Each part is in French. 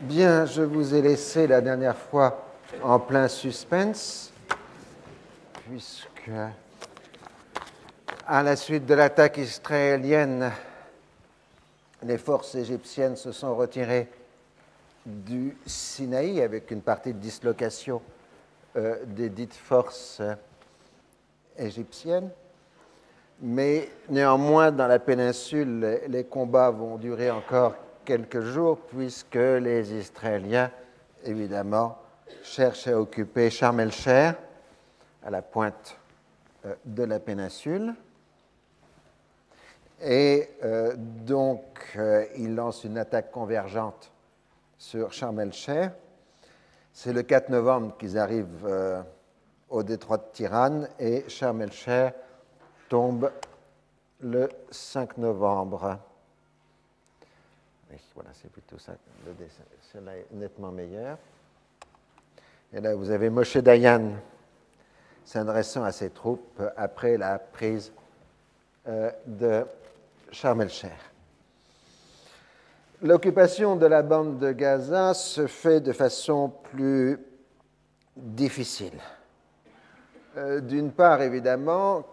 Bien, je vous ai laissé la dernière fois en plein suspense, puisque à la suite de l'attaque israélienne, les forces égyptiennes se sont retirées du Sinaï avec une partie de dislocation euh, des dites forces égyptiennes. Mais néanmoins, dans la péninsule, les combats vont durer encore quelques jours, puisque les Israéliens, évidemment, cherchent à occuper Sharm el-Cher, à la pointe euh, de la péninsule. Et euh, donc, euh, ils lancent une attaque convergente sur Sharm el-Cher. C'est le 4 novembre qu'ils arrivent au détroit de Tirane et Sharm el-Cher tombe le 5 novembre. Voilà, c'est plutôt ça. Le dessin. Est nettement meilleur. Et là, vous avez Moshe Dayan s'adressant à ses troupes après la prise euh, de Sharm el-Cher. L'occupation de la bande de Gaza se fait de façon plus difficile. Euh, d'une part, évidemment,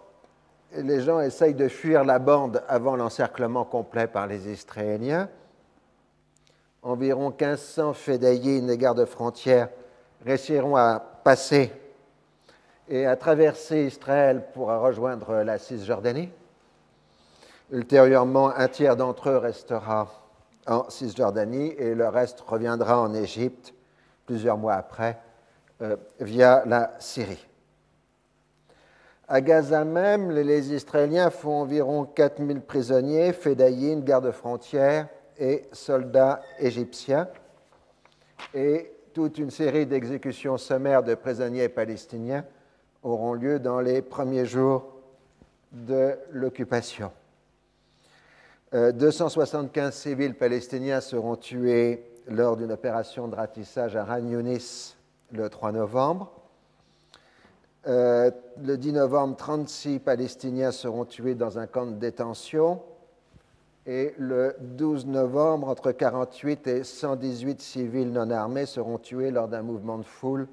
les gens essayent de fuir la bande avant l'encerclement complet par les Israéliens. Environ 1500 fédayines des gardes frontières réussiront à passer et à traverser Israël pour rejoindre la Cisjordanie. Ultérieurement, un tiers d'entre eux restera en Cisjordanie et le reste reviendra en Égypte plusieurs mois après euh, via la Syrie. À Gaza même, les Israéliens font environ 4000 prisonniers, fédayines, gardes frontières et soldats égyptiens. Et toute une série d'exécutions sommaires de prisonniers palestiniens auront lieu dans les premiers jours de l'occupation. 275 euh, civils palestiniens seront tués lors d'une opération de ratissage à Ran Yunis le 3 novembre. Euh, le 10 novembre, 36 Palestiniens seront tués dans un camp de détention. Et le 12 novembre, entre 48 et 118 civils non armés seront tués lors d'un mouvement de foule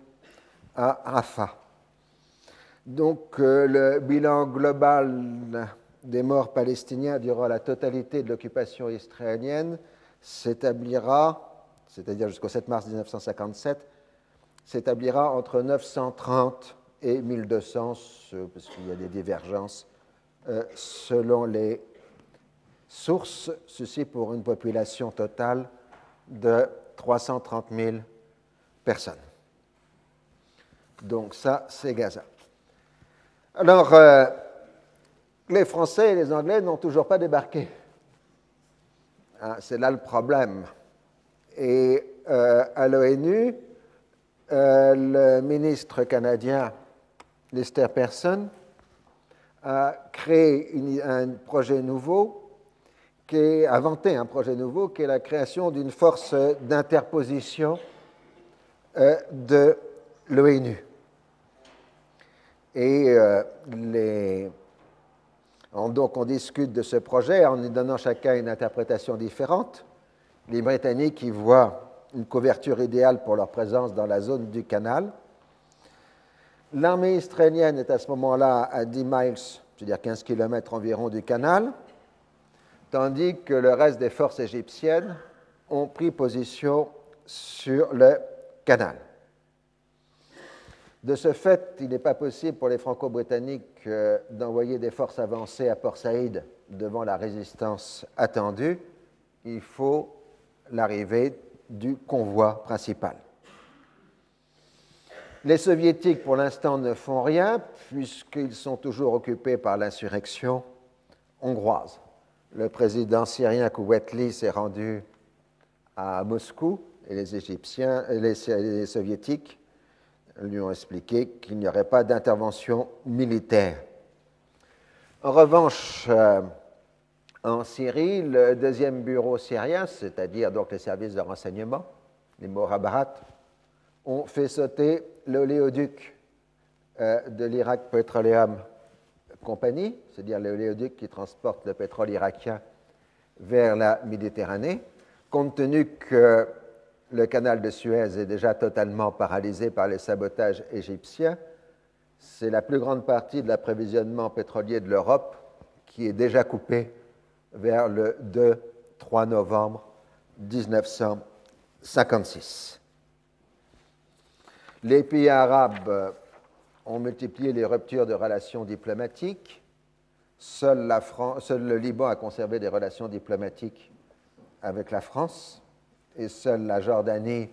à Rafah. Donc euh, le bilan global des morts palestiniens durant la totalité de l'occupation israélienne s'établira, c'est-à-dire jusqu'au 7 mars 1957, s'établira entre 930 et 1200, parce qu'il y a des divergences euh, selon les sources, ceci pour une population totale de 330 000 personnes. Donc ça, c'est Gaza. Alors, euh, les Français et les Anglais n'ont toujours pas débarqué. Ah, c'est là le problème. Et euh, à l'ONU, le ministre canadien Lester Pearson a créé un projet nouveau, qui est, inventé un projet nouveau, qui est la création d'une force d'interposition euh, de l'ONU. Et euh, donc on discute de ce projet en donnant chacun une interprétation différente. Les Britanniques y voient une couverture idéale pour leur présence dans la zone du canal. L'armée israélienne est à ce moment-là à 10 miles, c'est-à-dire 15 km environ du canal, tandis que le reste des forces égyptiennes ont pris position sur le canal. De ce fait, il n'est pas possible pour les Franco-Britanniques euh, d'envoyer des forces avancées à Port Saïd devant la résistance attendue. Il faut l'arrivée du convoi principal. Les soviétiques, pour l'instant, ne font rien, puisqu'ils sont toujours occupés par l'insurrection hongroise. Le président syrien Kouetli s'est rendu à Moscou et les Égyptiens, et les, soviétiques lui ont expliqué qu'il n'y aurait pas d'intervention militaire. En revanche, euh, en Syrie, le deuxième bureau syrien, c'est-à-dire donc les services de renseignement, les Morabarat, ont fait sauter l'oléoduc euh, de l'Irak Petroleum Company, c'est-à-dire l'oléoduc qui transporte le pétrole irakien vers la Méditerranée, compte tenu que le canal de Suez est déjà totalement paralysé par les sabotages égyptiens. C'est la plus grande partie de l'approvisionnement pétrolier de l'Europe qui est déjà coupée vers le 2-3 novembre 1956. Les pays arabes ont multiplié les ruptures de relations diplomatiques. Seul, le Liban a conservé des relations diplomatiques avec la France et seule la Jordanie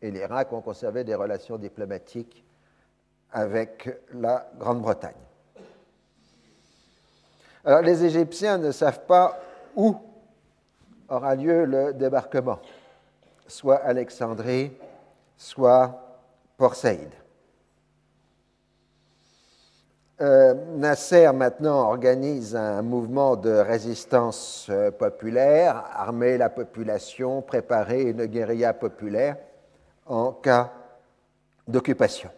et l'Irak ont conservé des relations diplomatiques avec la Grande-Bretagne. Alors les Égyptiens ne savent pas où aura lieu le débarquement, soit Alexandrie, soit Port Saïd. Euh, Nasser maintenant organise un mouvement de résistance euh, populaire, armer la population, préparer une guérilla populaire en cas d'occupation.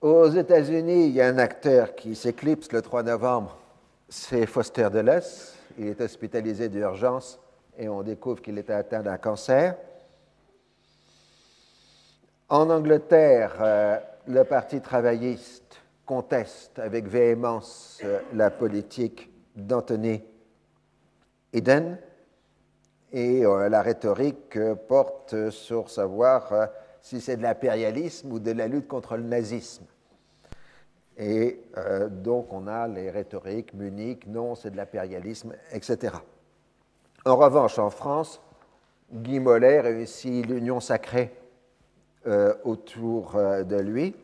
Aux États-Unis, il y a un acteur qui s'éclipse le 3 novembre, c'est Foster Dulles. Il est hospitalisé d'urgence et on découvre qu'il était atteint d'un cancer. En Angleterre, euh, le Parti travailliste conteste avec véhémence euh, la politique d'Anthony Eden et euh, la rhétorique euh, porte sur savoir si c'est de l'impérialisme ou de la lutte contre le nazisme. Et donc on a les rhétoriques, Munich, non, c'est de l'impérialisme, etc. En revanche, en France, Guy Mollet réussit l'union sacrée autour de lui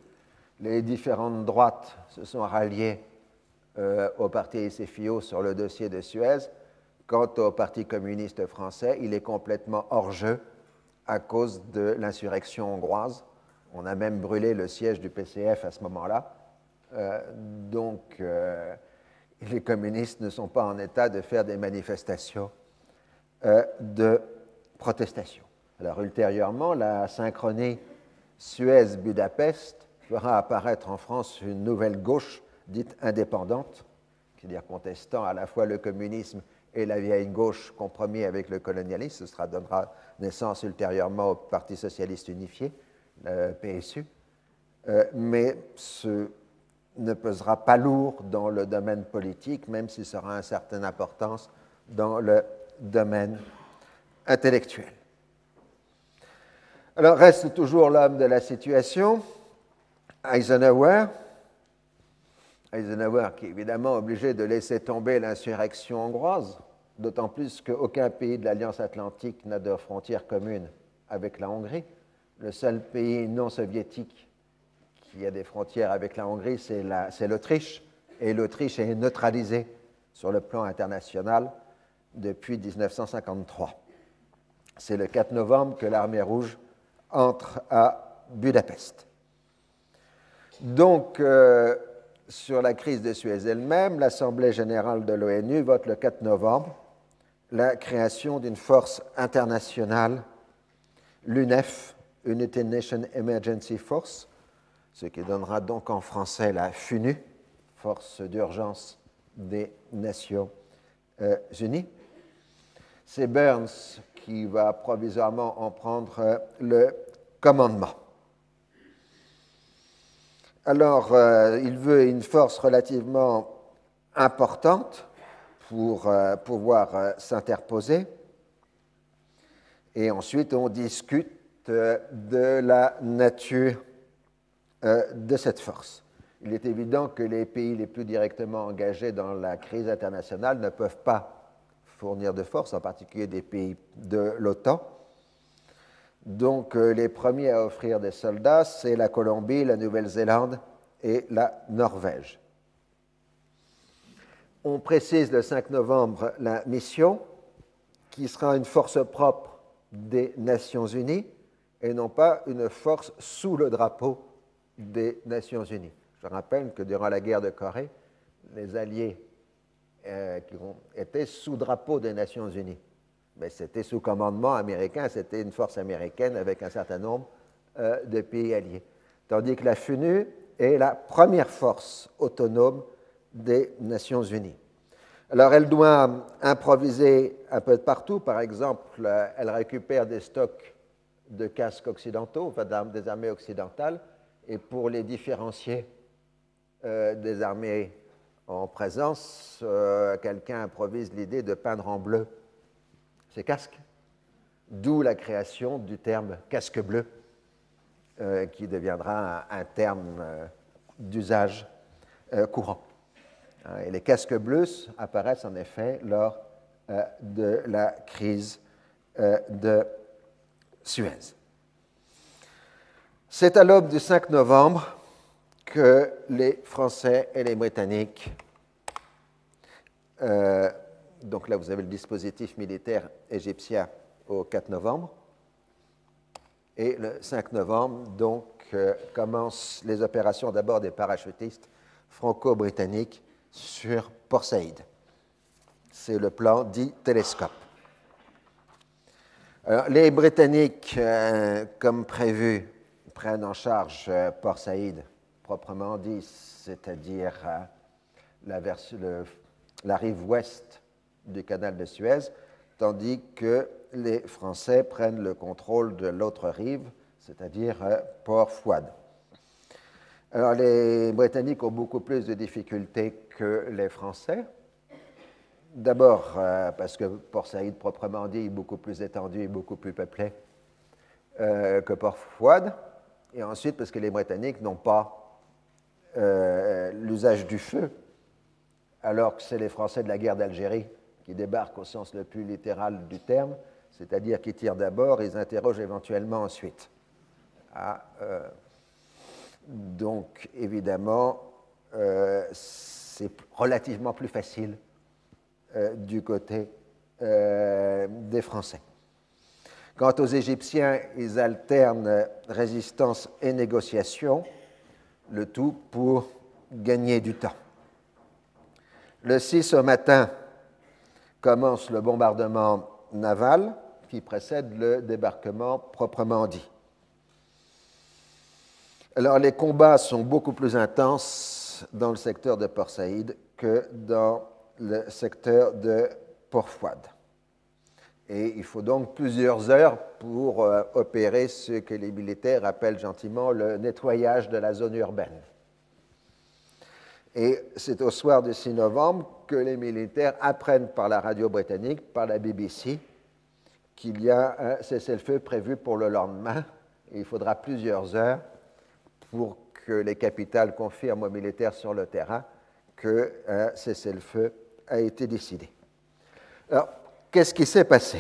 les différentes droites se sont ralliées euh, au parti SFIO sur le dossier de Suez. Quant au Parti communiste français, il est complètement hors jeu à cause de l'insurrection hongroise. On a même brûlé le siège du PCF à ce moment-là. Euh, donc, euh, les communistes ne sont pas en état de faire des manifestations de protestation. Alors, ultérieurement, la synchronie Suez-Budapest fera apparaître en France une nouvelle gauche dite indépendante, c'est-à-dire contestant à la fois le communisme et la vieille gauche compromis avec le colonialisme. Ce sera, donnera naissance ultérieurement au Parti socialiste unifié, le PSU. Euh, mais ce ne pesera pas lourd dans le domaine politique, même s'il sera une certaine importance dans le domaine intellectuel. Alors reste toujours l'homme de la situation, Eisenhower, qui est évidemment obligé de laisser tomber l'insurrection hongroise, d'autant plus qu'aucun pays de l'Alliance atlantique n'a de frontières communes avec la Hongrie. Le seul pays non soviétique qui a des frontières avec la Hongrie, c'est l'Autriche, et l'Autriche est neutralisée sur le plan international depuis 1953. C'est le 4 novembre que l'armée rouge entre à Budapest. Donc, euh, sur la crise de Suez elle-même, l'Assemblée générale de l'ONU vote le 4 novembre la création d'une force internationale, l'UNEF, United Nations Emergency Force, ce qui donnera donc en français la FUNU, Force d'urgence des Nations euh, Unies. C'est Burns qui va provisoirement en prendre euh, le commandement. Alors, euh, il veut une force relativement importante pour euh, pouvoir euh, s'interposer. Et ensuite, on discute de la nature de cette force. Il est évident que les pays les plus directement engagés dans la crise internationale ne peuvent pas fournir de force, en particulier des pays de l'OTAN. Donc euh, les premiers à offrir des soldats, c'est la Colombie, la Nouvelle-Zélande et la Norvège. On précise le 5 novembre la mission, qui sera une force propre des Nations Unies et non pas une force sous le drapeau des Nations Unies. Je rappelle que durant la guerre de Corée, les Alliés euh, qui été sous drapeau des Nations Unies mais c'était sous commandement américain, c'était une force américaine avec un certain nombre euh, de pays alliés. Tandis que la FUNU est la première force autonome des Nations Unies. Alors elle doit improviser un peu partout. Par exemple, elle récupère des stocks de casques occidentaux, enfin des armées occidentales, et pour les différencier euh, des armées en présence, euh, quelqu'un improvise l'idée de peindre en bleu ces casques, d'où la création du terme casque bleu, euh, qui deviendra un, terme d'usage courant. Et les casques bleus apparaissent en effet lors de la crise de Suez. C'est à l'aube du 5 novembre que les Français et les Britanniques, euh, donc là vous avez le dispositif militaire égyptien au 4 novembre, et le 5 novembre, donc, euh, commencent les opérations d'abord des parachutistes franco-britanniques sur Port Saïd. C'est le plan dit télescope les Britanniques, euh, comme prévu, prennent en charge euh, Port Saïd, proprement dit, c'est-à-dire euh, la, rive ouest du canal de Suez, tandis que les Français prennent le contrôle de l'autre rive, c'est-à-dire Port Fouad. Alors les Britanniques ont beaucoup plus de difficultés que les Français, D'abord, euh, parce que Port Saïd, proprement dit, est beaucoup plus étendu et beaucoup plus peuplé euh, que Port Fouad. Et ensuite, parce que les Britanniques n'ont pas euh, l'usage du feu, alors que c'est les Français de la guerre d'Algérie qui débarquent au sens le plus littéral du terme, c'est-à-dire qui tirent d'abord, ils interrogent éventuellement ensuite. Ah, donc, évidemment, c'est relativement plus facile euh, du côté euh, des Français. Quant aux Égyptiens, ils alternent résistance et négociation, le tout pour gagner du temps. Le 6 au matin commence le bombardement naval qui précède le débarquement proprement dit. Alors les combats sont beaucoup plus intenses dans le secteur de Port Saïd que dans le secteur de Port-Fouad. Et il faut donc plusieurs heures pour euh, opérer ce que les militaires appellent gentiment le nettoyage de la zone urbaine. Et c'est au soir du 6 novembre que les militaires apprennent par la radio britannique, par la BBC, qu'il y a un cessez-le-feu prévu pour le lendemain. Il faudra plusieurs heures pour que les capitales confirment aux militaires sur le terrain que un cessez-le-feu a été décidé. Alors, qu'est-ce qui s'est passé?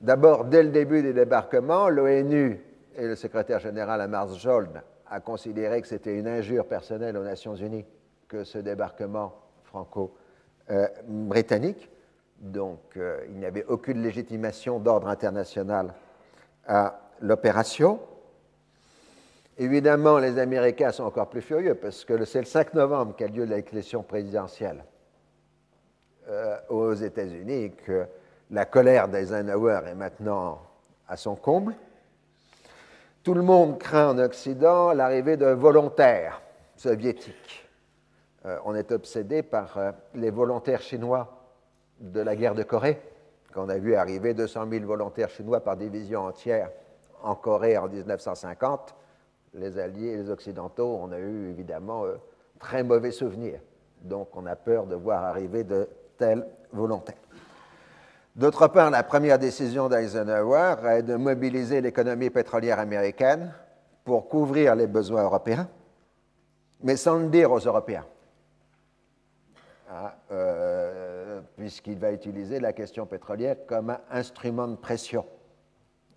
D'abord, dès le début des débarquements, l'ONU et le secrétaire général Amars Jold a considéré que c'était une injure personnelle aux Nations Unies que ce débarquement franco-britannique. Donc, euh, il n'y avait aucune légitimation d'ordre international à l'opération. Évidemment, les Américains sont encore plus furieux parce que c'est le 5 novembre qu'a lieu l'élection présidentielle euh, aux États-Unis et que la colère d'Eisenhower est maintenant à son comble. Tout le monde craint en Occident l'arrivée de volontaires soviétiques. Euh, on est obsédé par euh, les volontaires chinois de la guerre de Corée, qu'on a vu arriver 200 000 volontaires chinois par division entière en Corée en 1950 les Alliés les Occidentaux, on a eu évidemment euh, très mauvais souvenirs. Donc on a peur de voir arriver de tels volontaires. D'autre part, la première décision d'Eisenhower est de mobiliser l'économie pétrolière américaine pour couvrir les besoins européens, mais sans le dire aux Européens, ah, euh, puisqu'il va utiliser la question pétrolière comme un instrument de pression.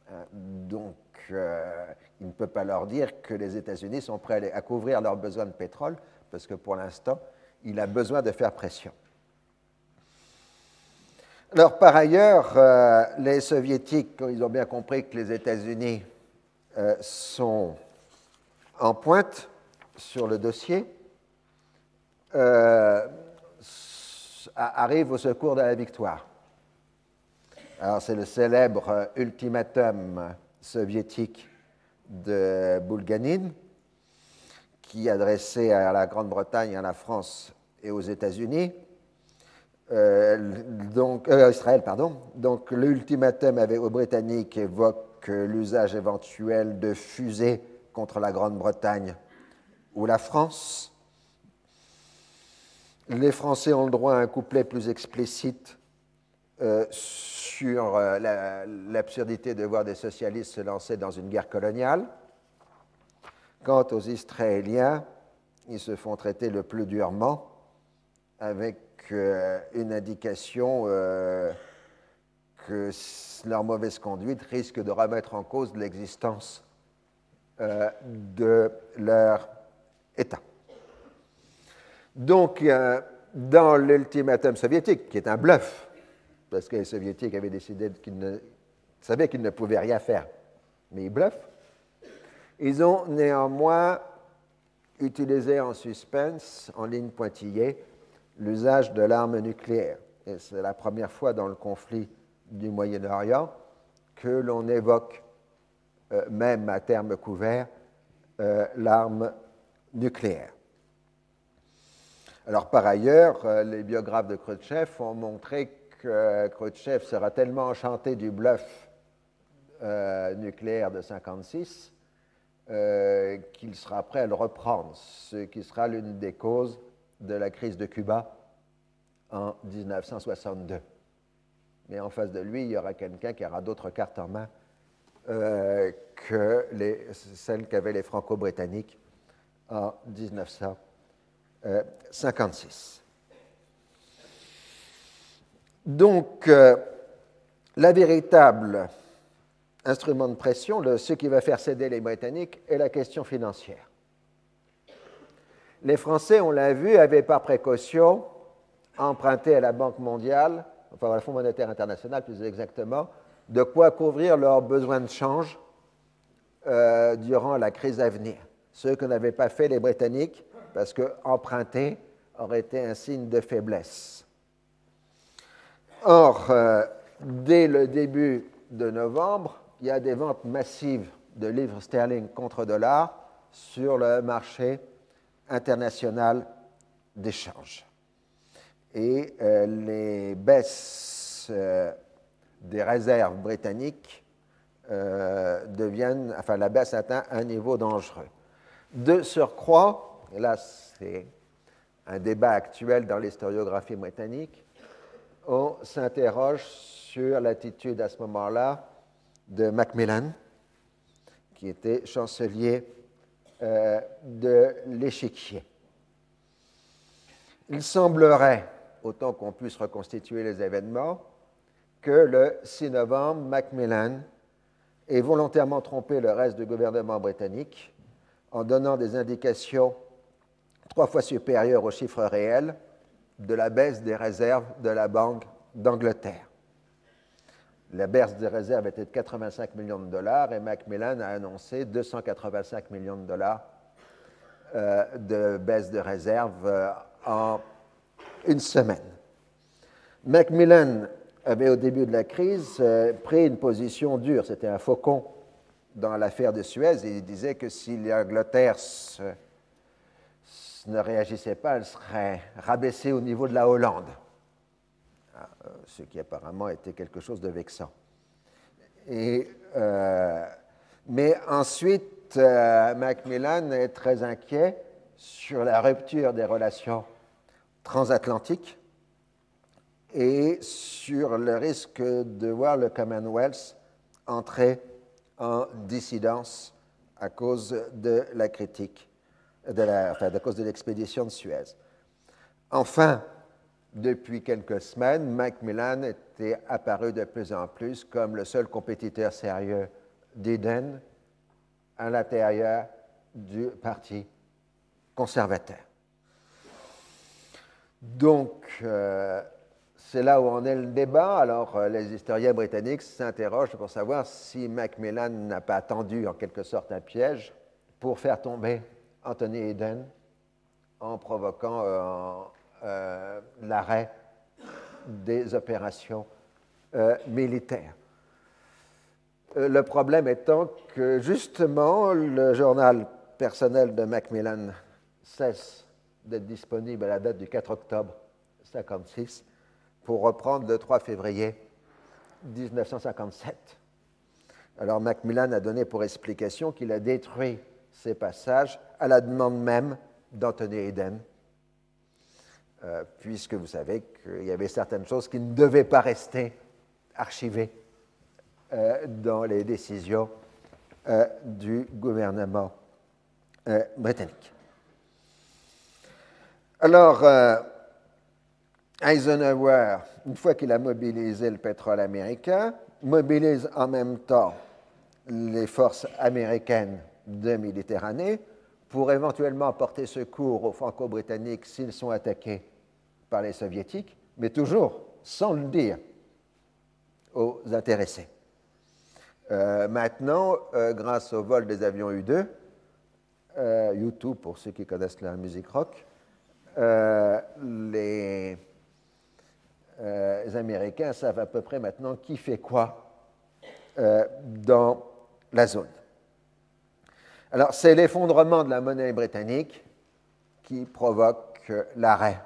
Ah, donc, euh, il ne peut pas leur dire que les États-Unis sont prêts à couvrir leurs besoins de pétrole, parce que pour l'instant, il a besoin de faire pression. Alors, par ailleurs, euh, les Soviétiques, ils ont bien compris que les États-Unis euh, sont en pointe sur le dossier, arrivent au secours de la victoire. Alors, c'est le célèbre ultimatum soviétique de Bulganin, qui adressait à la Grande-Bretagne, à la France et aux États-Unis, donc, Israël, pardon. Donc, l'ultimatum aux Britanniques évoque l'usage éventuel de fusées contre la Grande-Bretagne ou la France. Les Français ont le droit à un couplet plus explicite euh, sur euh, l'absurdité de voir des socialistes se lancer dans une guerre coloniale. Quant aux Israéliens, ils se font traiter le plus durement avec euh, une indication que leur mauvaise conduite risque de remettre en cause l'existence de leur État. Donc, dans l'ultimatum soviétique, qui est un bluff, parce que les soviétiques avaient décidé qu'ils savaient qu'ils ne pouvaient rien faire, mais ils bluffent, ils ont néanmoins utilisé en suspense, en ligne pointillée, l'usage de l'arme nucléaire. Et c'est la première fois dans le conflit du Moyen-Orient que l'on évoque, euh, même à terme couvert, euh, l'arme nucléaire. Alors par ailleurs, euh, les biographes de Khrushchev ont montré que Khrushchev sera tellement enchanté du bluff nucléaire de 1956 euh, qu'il sera prêt à le reprendre, ce qui sera l'une des causes de la crise de Cuba en 1962. Mais en face de lui, il y aura quelqu'un qui aura d'autres cartes en main que les, celles qu'avaient les Franco-Britanniques en 1956. Donc, euh, la véritable instrument de pression, ce qui va faire céder les Britanniques, est la question financière. Les Français, on l'a vu, avaient par précaution emprunté à la Banque mondiale, enfin au Fonds monétaire international plus exactement, de quoi couvrir leurs besoins de change euh, durant la crise à venir ce que n'avaient pas fait les Britanniques, parce que emprunter aurait été un signe de faiblesse. Or, euh, dès le début de novembre, il y a des ventes massives de livres sterling contre dollars sur le marché international d'échange. Et euh, les baisses euh, des réserves britanniques deviennent, enfin la baisse atteint un niveau dangereux. De surcroît, et là c'est un débat actuel dans l'historiographie britannique, on s'interroge sur l'attitude à ce moment-là de Macmillan, qui était chancelier euh, de l'échiquier. Il semblerait, autant qu'on puisse reconstituer les événements, que le 6 novembre, Macmillan ait volontairement trompé le reste du gouvernement britannique en donnant des indications trois fois supérieures aux chiffres réels de la baisse des réserves de la Banque d'Angleterre. La baisse des réserves était de 85 millions de dollars et Macmillan a annoncé 285 millions de dollars euh, de baisse de réserves euh, en une semaine. Macmillan avait au début de la crise euh, pris une position dure, c'était un faucon dans l'affaire de Suez, il disait que si l'Angleterre ne réagissait pas, elle serait rabaissée au niveau de la Hollande, ah, ce qui apparemment était quelque chose de vexant. Euh, mais ensuite, euh, Macmillan est très inquiet sur la rupture des relations transatlantiques et sur le risque de voir le Commonwealth entrer en dissidence à cause de la critique, de la, enfin, à cause de l'expédition de Suez. Enfin, depuis quelques semaines, Macmillan était apparu de plus en plus comme le seul compétiteur sérieux d'Eden à l'intérieur du Parti conservateur. Donc, euh, c'est là où en est le débat. Alors, euh, les historiens britanniques s'interrogent pour savoir si Macmillan n'a pas attendu en quelque sorte un piège pour faire tomber Anthony Eden en provoquant euh, euh, l'arrêt des opérations militaires. Le problème étant que justement, le journal personnel de Macmillan cesse d'être disponible à la date du 4 octobre 1956 pour reprendre le 3 février 1957. Alors Macmillan a donné pour explication qu'il a détruit ces passages à la demande même d'Anthony Eden, euh, puisque vous savez qu'il y avait certaines choses qui ne devaient pas rester archivées euh, dans les décisions euh, du gouvernement britannique. Alors, Eisenhower, une fois qu'il a mobilisé le pétrole américain, mobilise en même temps les forces américaines de Méditerranée pour éventuellement porter secours aux Franco-Britanniques s'ils sont attaqués par les Soviétiques, mais toujours sans le dire aux intéressés. Euh, maintenant, euh, grâce au vol des avions U-2, euh, U-2 pour ceux qui connaissent la musique rock, les Américains savent à peu près maintenant qui fait quoi dans la zone. Alors, c'est l'effondrement de la monnaie britannique qui provoque l'arrêt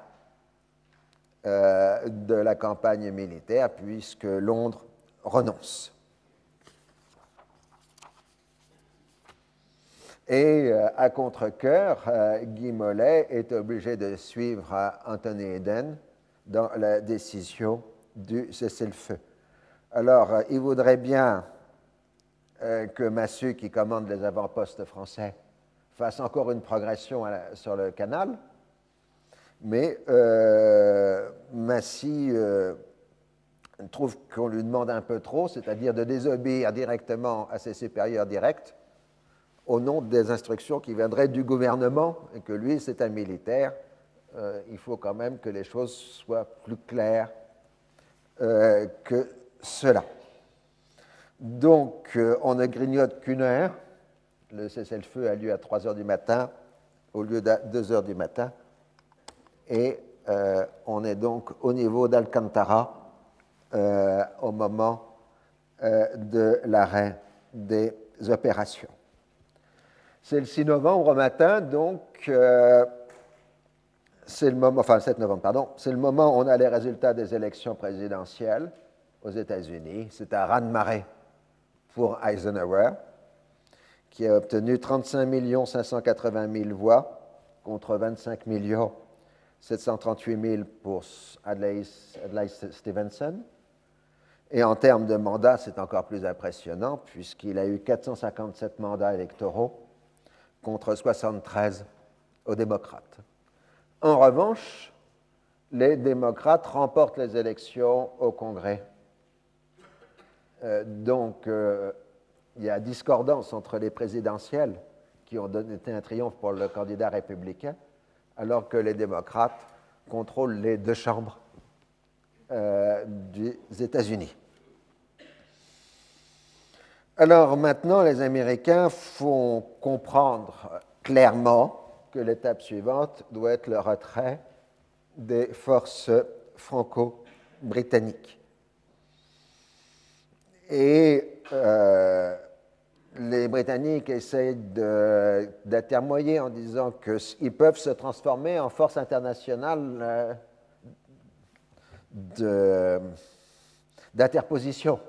euh, de la campagne militaire, puisque Londres renonce. Et euh, à contre-coeur, euh, Guy Mollet est obligé de suivre Anthony Eden dans la décision du cessez-le-feu. Alors, il voudrait bien que Massu, qui commande les avant-postes français, fasse encore une progression sur le canal. Mais euh, Massy euh, trouve qu'on lui demande un peu trop, c'est-à-dire de désobéir directement à ses supérieurs directs au nom des instructions qui viendraient du gouvernement et que lui, c'est un militaire. Euh, il faut quand même que les choses soient plus claires que cela. Donc, on ne grignote qu'une heure. Le cessez-le-feu a lieu à 3 heures du matin au lieu de 2 heures du matin. Et euh, on est donc au niveau d'Alcantara euh, au moment de l'arrêt des opérations. C'est le 6 novembre au matin, donc c'est le moment, enfin le 7 novembre, pardon, c'est le moment où on a les résultats des élections présidentielles aux États-Unis. C'est à raz-de-marée pour Eisenhower, qui a obtenu 35 580 000 voix contre 25 738 000 pour Adlai, Stevenson. Et en termes de mandats, c'est encore plus impressionnant, puisqu'il a eu 457 mandats électoraux contre 73 aux démocrates. En revanche, les démocrates remportent les élections au Congrès euh, donc, euh, il y a discordance entre les présidentielles qui ont donné un triomphe pour le candidat républicain, alors que les démocrates contrôlent les deux chambres euh, des États-Unis. Alors maintenant, les Américains font comprendre clairement que l'étape suivante doit être le retrait des forces franco-britanniques. Euh, les Britanniques essayent d'atermoyer en disant qu'ils peuvent se transformer en force internationale euh, d'interposition.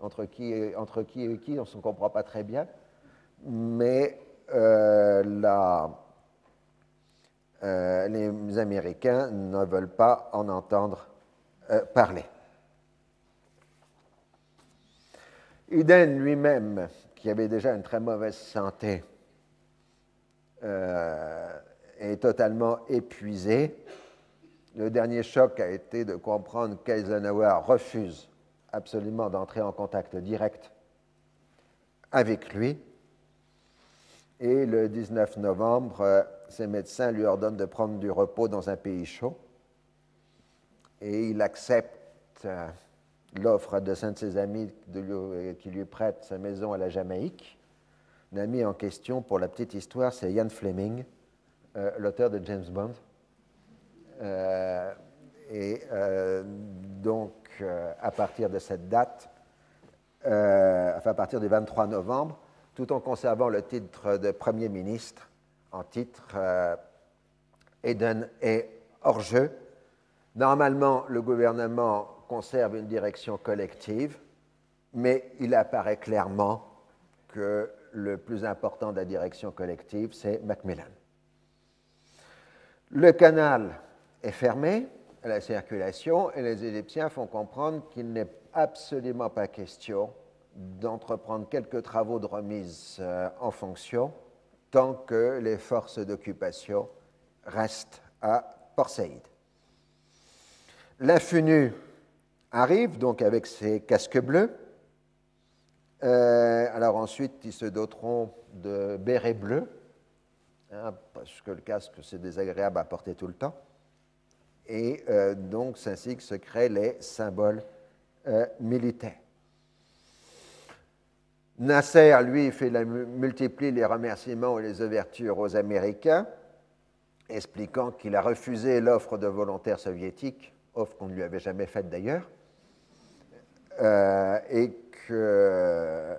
Entre qui, et qui, on ne se comprend pas très bien. Mais euh, les Américains ne veulent pas en entendre parler. Lui-même, qui avait déjà une très mauvaise santé, euh, est totalement épuisé. Le dernier choc a été de comprendre qu'Eisenhower refuse absolument d'entrer en contact direct avec lui. Et le 19 novembre, euh, ses médecins lui ordonnent de prendre du repos dans un pays chaud. Et il accepte euh, l'offre de de ses amis euh, qui lui prête sa maison à la Jamaïque. L'ami en question, pour la petite histoire, c'est Ian Fleming, euh, l'auteur de James Bond. Euh, et donc, à partir de cette date, enfin à partir du 23 novembre, tout en conservant le titre de Premier ministre, en titre Eden est hors jeu, Normalement, le gouvernement conserve une direction collective, mais il apparaît clairement que le plus important de la direction collective, c'est Macmillan. Le canal est fermé à la circulation et les Égyptiens font comprendre qu'il n'est absolument pas question d'entreprendre quelques travaux de remise euh, en fonction tant que les forces d'occupation restent à Port Saïd. L'infunu arrive donc avec ses casques bleus. Euh, alors ensuite, ils se doteront de bérets bleus, hein, parce que le casque, c'est désagréable à porter tout le temps. Et euh, donc, c'est ainsi que se créent les symboles euh, militaires. Nasser, lui, multiplie les remerciements et les ouvertures aux Américains, expliquant qu'il a refusé l'offre de volontaires soviétiques, offre qu'on ne lui avait jamais faite d'ailleurs, euh, et qu'il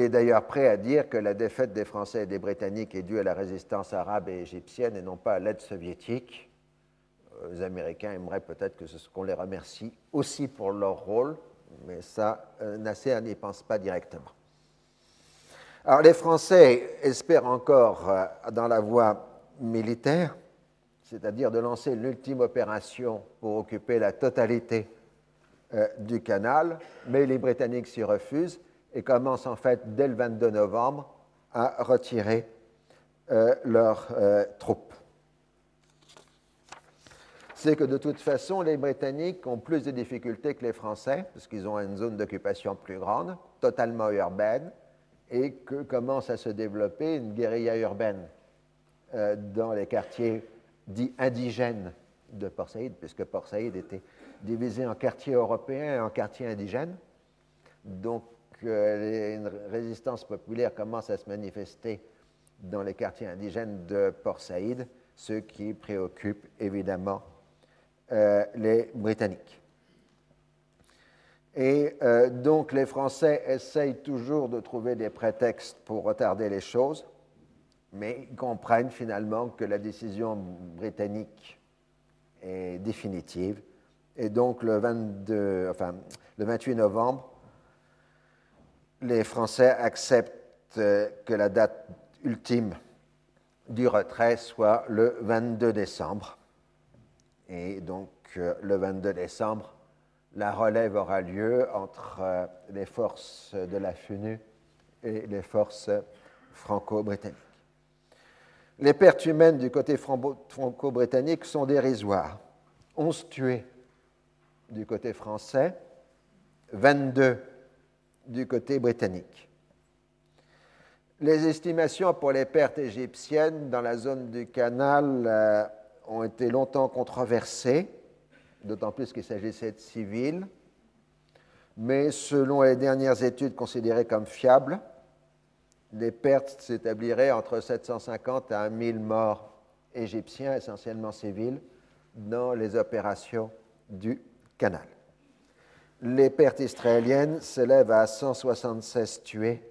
est d'ailleurs prêt à dire que la défaite des Français et des Britanniques est due à la résistance arabe et égyptienne et non pas à l'aide soviétique. Euh, les Américains aimeraient peut-être qu'on les remercie aussi pour leur rôle, mais ça, euh, Nasser n'y pense pas directement. Alors les Français espèrent encore dans la voie militaire, c'est-à-dire de lancer l'ultime opération pour occuper la totalité euh, du canal, mais les Britanniques s'y refusent et commencent en fait dès le 22 novembre à retirer euh, leurs euh, troupes. C'est que de toute façon, les Britanniques ont plus de difficultés que les Français, parce qu'ils ont une zone d'occupation plus grande, totalement urbaine, et que commence à se développer une guérilla urbaine dans les quartiers dit indigène de Port Saïd, puisque Port Saïd était divisé en quartiers européens et en quartiers indigènes. Donc, euh, une résistance populaire commence à se manifester dans les quartiers indigènes de Port Saïd, ce qui préoccupe évidemment euh, les Britanniques. Et euh, donc les Français essayent toujours de trouver des prétextes pour retarder les choses mais ils comprennent finalement que la décision britannique est définitive. Et donc le, 22, enfin, le 28 novembre, les Français acceptent que la date ultime du retrait soit le 22 décembre. Et donc le 22 décembre, la relève aura lieu entre les forces de la FUNU et les forces franco-britanniques. Les pertes humaines du côté franco-britannique sont dérisoires. 11 tués du côté français, 22 du côté britannique. Les estimations pour les pertes égyptiennes dans la zone du canal euh, ont été longtemps controversées, d'autant plus qu'il s'agissait de civils, mais selon les dernières études considérées comme fiables, les pertes s'établiraient entre 750 à 1000 morts égyptiens, essentiellement civils, dans les opérations du canal. Les pertes israéliennes s'élèvent à 176 tués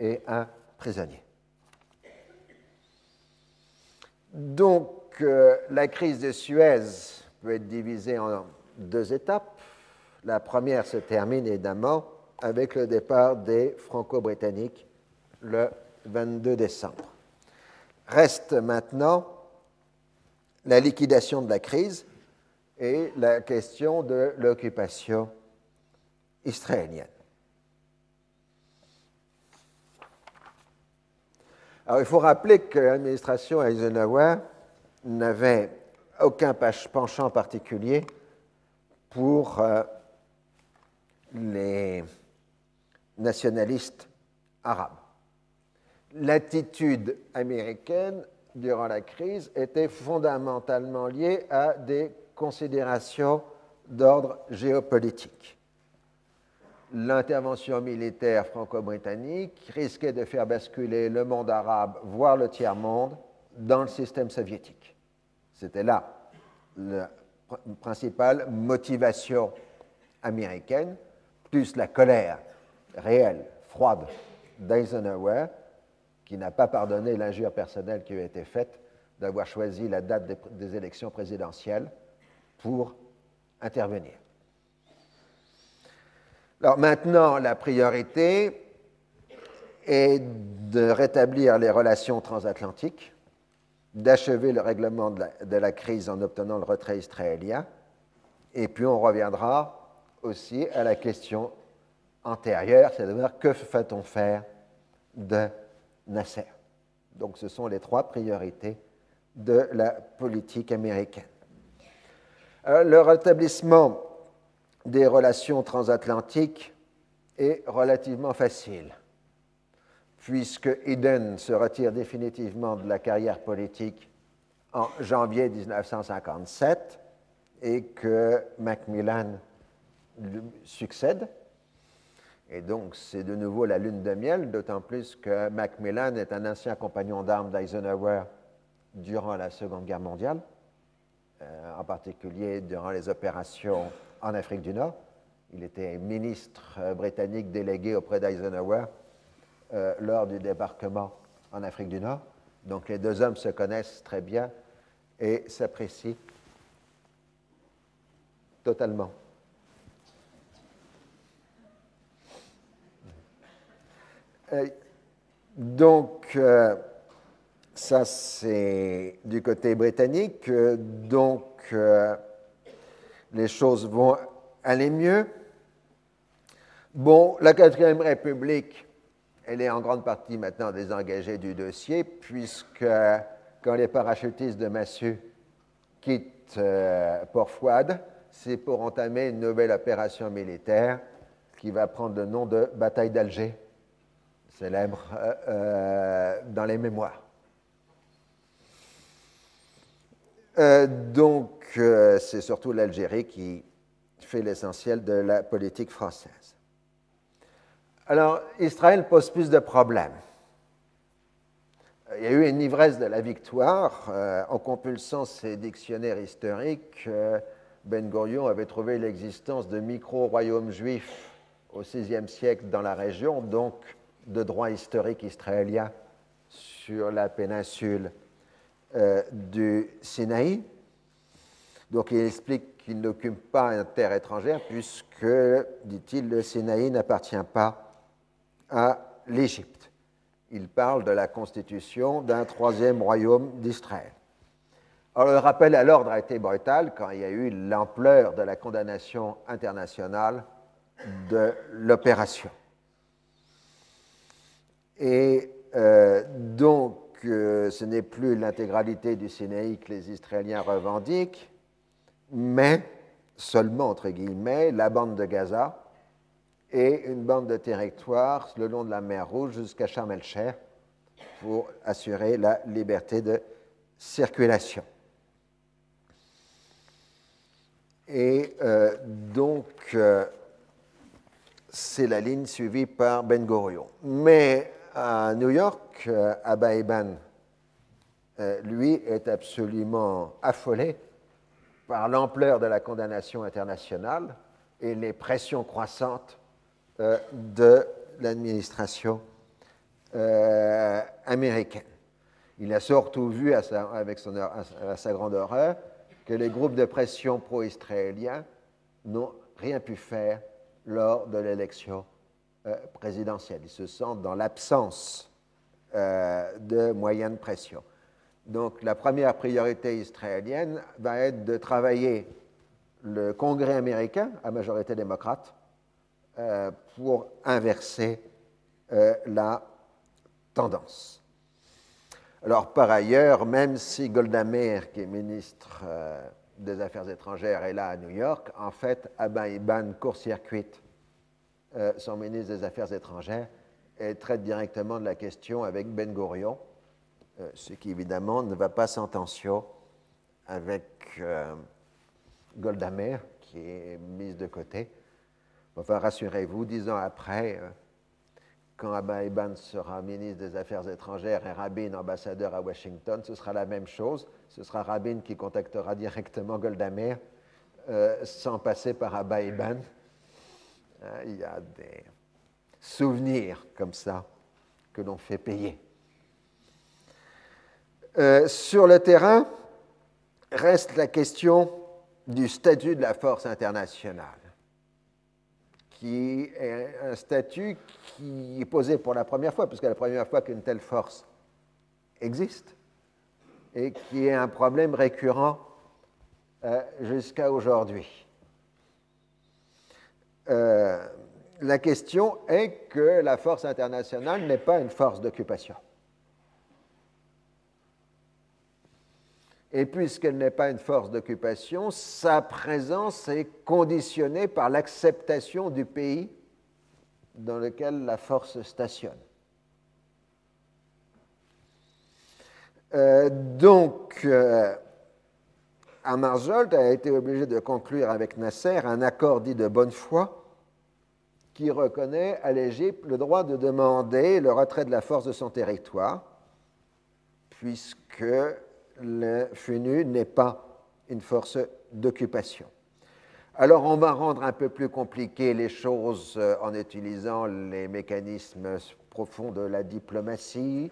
et un prisonnier. Donc, euh, la crise de Suez peut être divisée en deux étapes. La première se termine évidemment avec le départ des Franco-Britanniques le 22 décembre. Reste maintenant la liquidation de la crise et la question de l'occupation israélienne. Alors, il faut rappeler que l'administration Eisenhower n'avait aucun penchant particulier pour euh, les nationalistes arabes l'attitude américaine durant la crise était fondamentalement liée à des considérations d'ordre géopolitique. L'intervention militaire franco-britannique risquait de faire basculer le monde arabe, voire le tiers-monde, dans le système soviétique. C'était là la principale motivation américaine, plus la colère réelle, froide d'Eisenhower, qui n'a pas pardonné l'injure personnelle qui lui a été faite d'avoir choisi la date des, élections présidentielles pour intervenir. Alors maintenant, la priorité est de rétablir les relations transatlantiques, d'achever le règlement de la, crise en obtenant le retrait israélien, et puis on reviendra aussi à la question antérieure, c'est-à-dire que va-t-on faire de Nasser? Donc ce sont les trois priorités de la politique américaine. Alors, le rétablissement des relations transatlantiques est relativement facile, puisque Eden se retire définitivement de la carrière politique en janvier 1957 et que Macmillan lui succède. Et donc, c'est de nouveau la lune de miel, d'autant plus que Macmillan est un ancien compagnon d'armes d'Eisenhower durant la Seconde Guerre mondiale, euh, en particulier durant les opérations en Afrique du Nord. Il était ministre euh, britannique délégué auprès d'Eisenhower euh, lors du débarquement en Afrique du Nord. Donc les deux hommes se connaissent très bien et s'apprécient totalement. donc, ça, c'est du côté britannique. Donc, euh, les choses vont aller mieux. Bon, la quatrième République, elle est en grande partie maintenant désengagée du dossier, puisque quand les parachutistes de Massu quittent euh, Port Fouad, c'est pour entamer une nouvelle opération militaire qui va prendre le nom de bataille d'Alger, célèbre euh, dans les mémoires. Euh, donc, euh, c'est surtout l'Algérie qui fait l'essentiel de la politique française. Alors, Israël pose plus de problèmes. Il y a eu une ivresse de la victoire. Euh, en compulsant ses dictionnaires historiques, Ben Gurion avait trouvé l'existence de micro-royaumes juifs au VIe siècle dans la région, donc de droit historique israélien sur la péninsule euh, du Sinaï. Donc il explique qu'il n'occupe pas une terre étrangère puisque, dit-il, le Sinaï n'appartient pas à l'Égypte. Il parle de la constitution d'un troisième royaume d'Israël. Alors, le rappel à l'ordre a été brutal quand il y a eu l'ampleur de la condamnation internationale de l'opération. Et euh, donc, que ce n'est plus l'intégralité du Sinaï que les Israéliens revendiquent, mais seulement, entre guillemets, la bande de Gaza et une bande de territoire le long de la mer Rouge jusqu'à Sharm el-Sheikh pour assurer la liberté de circulation. Et euh, donc, euh, c'est la ligne suivie par Ben Gurion. Mais à New York, euh, Abba Eban, euh, lui, est absolument affolé par l'ampleur de la condamnation internationale et les pressions croissantes euh, de l'administration américaine. Il a surtout vu, sa, avec sa grande horreur, que les groupes de pression pro-israéliens n'ont rien pu faire lors de l'élection euh, présidentielle. Ils se sentent dans l'absence euh, de moyens de pression. Donc la première priorité israélienne va être de travailler le Congrès américain à majorité démocrate euh, pour inverser la tendance. Alors par ailleurs, même si Golda Meir, qui est ministre des Affaires étrangères, est là à New York, en fait, Abba Iban court-circuite euh, son ministre des Affaires étrangères, et traite directement de la question avec Ben Gurion, euh, ce qui évidemment ne va pas sans tension avec euh, Golda Meir, qui est mise de côté. Enfin, rassurez-vous, dix ans après, quand Abba Eban sera ministre des Affaires étrangères et Rabin ambassadeur à Washington, ce sera la même chose. Ce sera Rabin qui contactera directement Golda Meir sans passer par Abba Eban Il y a des souvenirs comme ça que l'on fait payer. Euh, sur le terrain, reste la question du statut de la force internationale, qui est un statut qui est posé pour la première fois, puisque c'est la première fois qu'une telle force existe, et qui est un problème récurrent euh, jusqu'à aujourd'hui. Euh, la question est que la force internationale n'est pas une force d'occupation. Et puisqu'elle n'est pas une force d'occupation, sa présence est conditionnée par l'acceptation du pays dans lequel la force stationne. Euh, donc, euh, Amarjolt a été obligé de conclure avec Nasser un accord dit de bonne foi qui reconnaît à l'Égypte le droit de demander le retrait de la force de son territoire, puisque le FUNU n'est pas une force d'occupation. Alors on va rendre un peu plus compliqué les choses euh, en utilisant les mécanismes profonds de la diplomatie.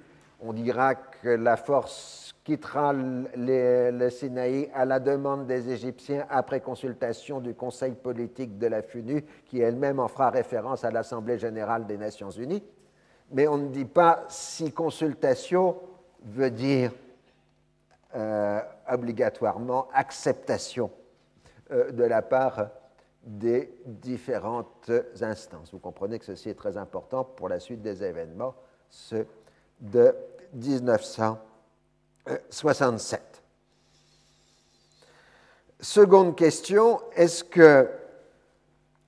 On dira que la force quittera le Sinaï à la demande des Égyptiens après consultation du Conseil politique de la FUNU, qui elle-même en fera référence à l'Assemblée générale des Nations unies. Mais on ne dit pas si consultation veut dire euh, obligatoirement acceptation euh, de la part des différentes instances. Vous comprenez que ceci est très important pour la suite des événements, ceux de 1967. Seconde question, est-ce que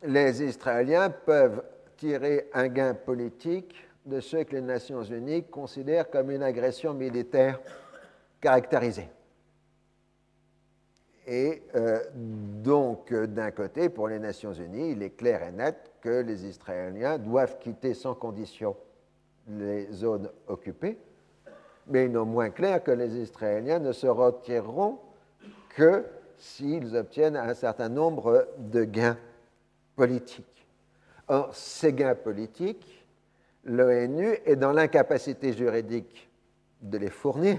les Israéliens peuvent tirer un gain politique de ce que les Nations Unies considèrent comme une agression militaire caractérisée? Et euh, donc, d'un côté, pour les Nations Unies, il est clair et net que les Israéliens doivent quitter sans condition les zones occupées, mais est moins clair que les Israéliens ne se retireront que s'ils obtiennent un certain nombre de gains politiques. Or, ces gains politiques, l'ONU est dans l'incapacité juridique de les fournir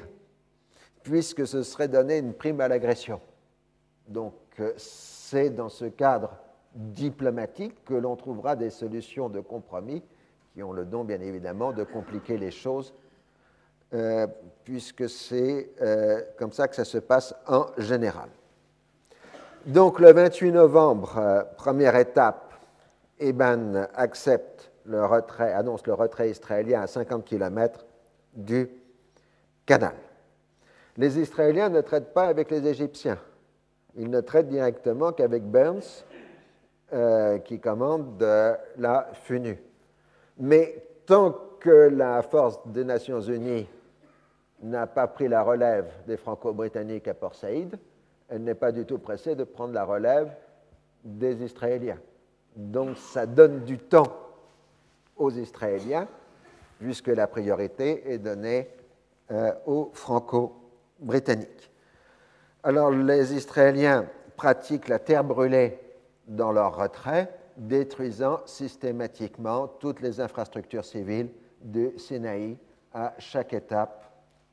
puisque ce serait donner une prime à l'agression. Donc euh, c'est dans ce cadre diplomatique que l'on trouvera des solutions de compromis qui ont le don, bien évidemment, de compliquer les choses, euh, puisque c'est euh, comme ça que ça se passe en général. Donc le 28 novembre, première étape, Eban accepte le retrait, annonce le retrait israélien à 50 km du canal les Israéliens ne traitent pas avec les Égyptiens. Ils ne traitent directement qu'avec Burns, euh, qui commande la FUNU. Mais tant que la force des Nations Unies n'a pas pris la relève des Franco-Britanniques à Port Saïd, elle n'est pas du tout pressée de prendre la relève des Israéliens. Donc ça donne du temps aux Israéliens, puisque la priorité est donnée euh, aux Franco-Britanniques britannique. Alors les Israéliens pratiquent la terre brûlée dans leur retrait, détruisant systématiquement toutes les infrastructures civiles du Sinaï à chaque étape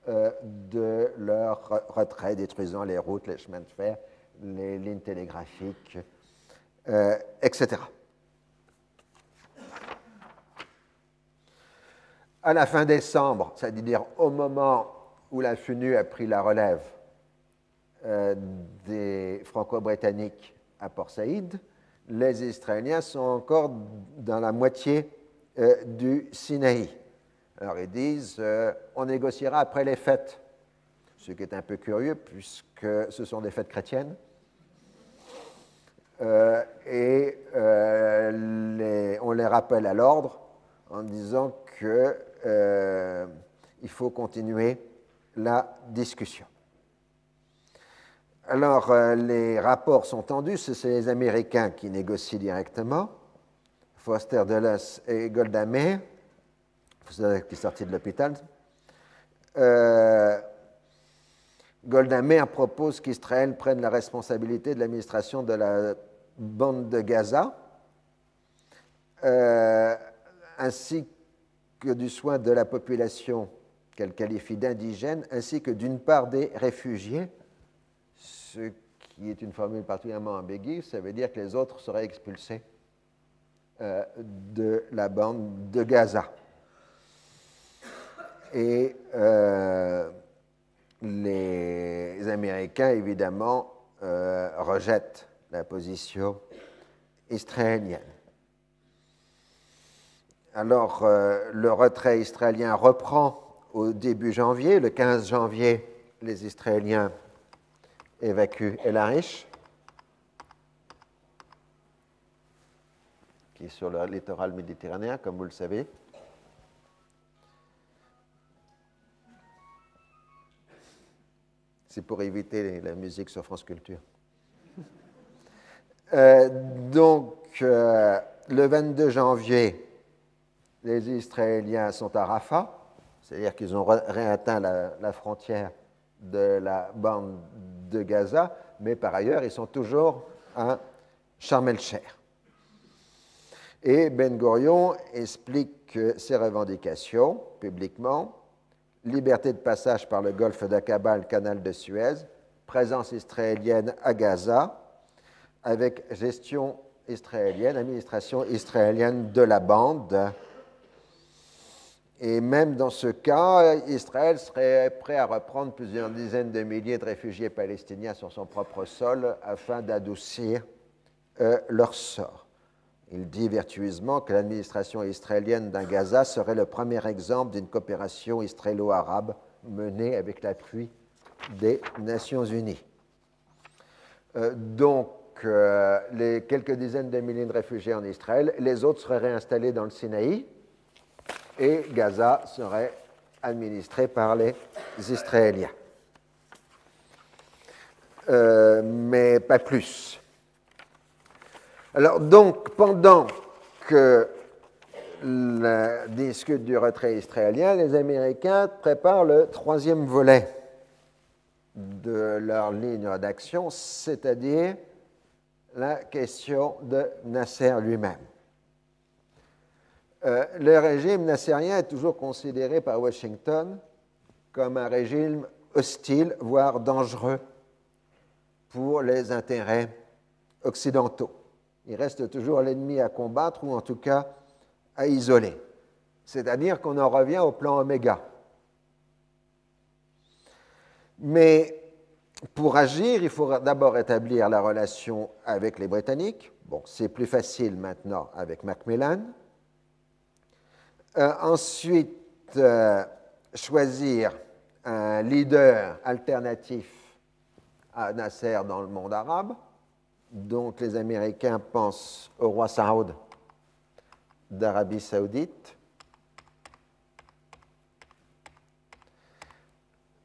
euh, de leur retrait, détruisant les routes, les chemins de fer, les lignes télégraphiques, euh, etc. À la fin décembre, c'est-à-dire au moment où la FUNU a pris la relève euh, des Franco-Britanniques à Port Saïd, les Israéliens sont encore dans la moitié du Sinaï. Alors ils disent euh, on négociera après les fêtes, ce qui est un peu curieux puisque ce sont des fêtes chrétiennes. et on les rappelle à l'ordre en disant qu'il faut continuer la discussion. Alors, euh, les rapports sont tendus, c'est les Américains qui négocient directement, Foster Dulles et Golda Meir, qui est sorti de l'hôpital. Euh, Golda Meir propose qu'Israël prenne la responsabilité de l'administration de la bande de Gaza, euh, ainsi que du soin de la population qu'elle qualifie d'indigènes, ainsi que d'une part des réfugiés, ce qui est une formule particulièrement ambiguë, ça veut dire que les autres seraient expulsés euh, de la bande de Gaza. Et euh, les Américains, évidemment, euh, rejettent la position israélienne. Alors, le retrait israélien reprend au début janvier. Le 15 janvier, les Israéliens évacuent El Arish. qui est sur le littoral méditerranéen, comme vous le savez. C'est pour éviter la musique sur France Culture. Euh, donc, euh, le 22 janvier, les Israéliens sont à Rafah, c'est-à-dire qu'ils ont réatteint la, la, frontière de la bande de Gaza, mais par ailleurs, ils sont toujours à Sharm el-Sheikh. Et Ben Gurion explique ses revendications publiquement liberté de passage par le golfe d'Aqaba, le canal de Suez, présence israélienne à Gaza, avec gestion israélienne, administration israélienne de la bande. Et même dans ce cas, Israël serait prêt à reprendre plusieurs dizaines de milliers de réfugiés palestiniens sur son propre sol afin d'adoucir euh, leur sort. Il dit vertueusement que l'administration israélienne d'un Gaza serait le premier exemple d'une coopération israélo-arabe menée avec l'appui des Nations Unies. Euh, donc, euh, les quelques dizaines de milliers de réfugiés en Israël, les autres seraient réinstallés dans le Sinaï et Gaza serait administré par les Israéliens. Euh, mais pas plus. Alors donc, pendant que la discute du retrait israélien, les Américains préparent le troisième volet de leur ligne d'action, c'est-à-dire la question de Nasser lui-même. Euh, le régime nassérien est toujours considéré par Washington comme un régime hostile, voire dangereux pour les intérêts occidentaux il reste toujours l'ennemi à combattre ou en tout cas à isoler. C'est-à-dire qu'on en revient au plan oméga. Mais pour agir, il faut d'abord établir la relation avec les Britanniques. Bon, c'est plus facile maintenant avec Macmillan. Euh, ensuite, euh, choisir un leader alternatif à Nasser dans le monde arabe. Donc les Américains pensent au roi Saoud d'Arabie saoudite.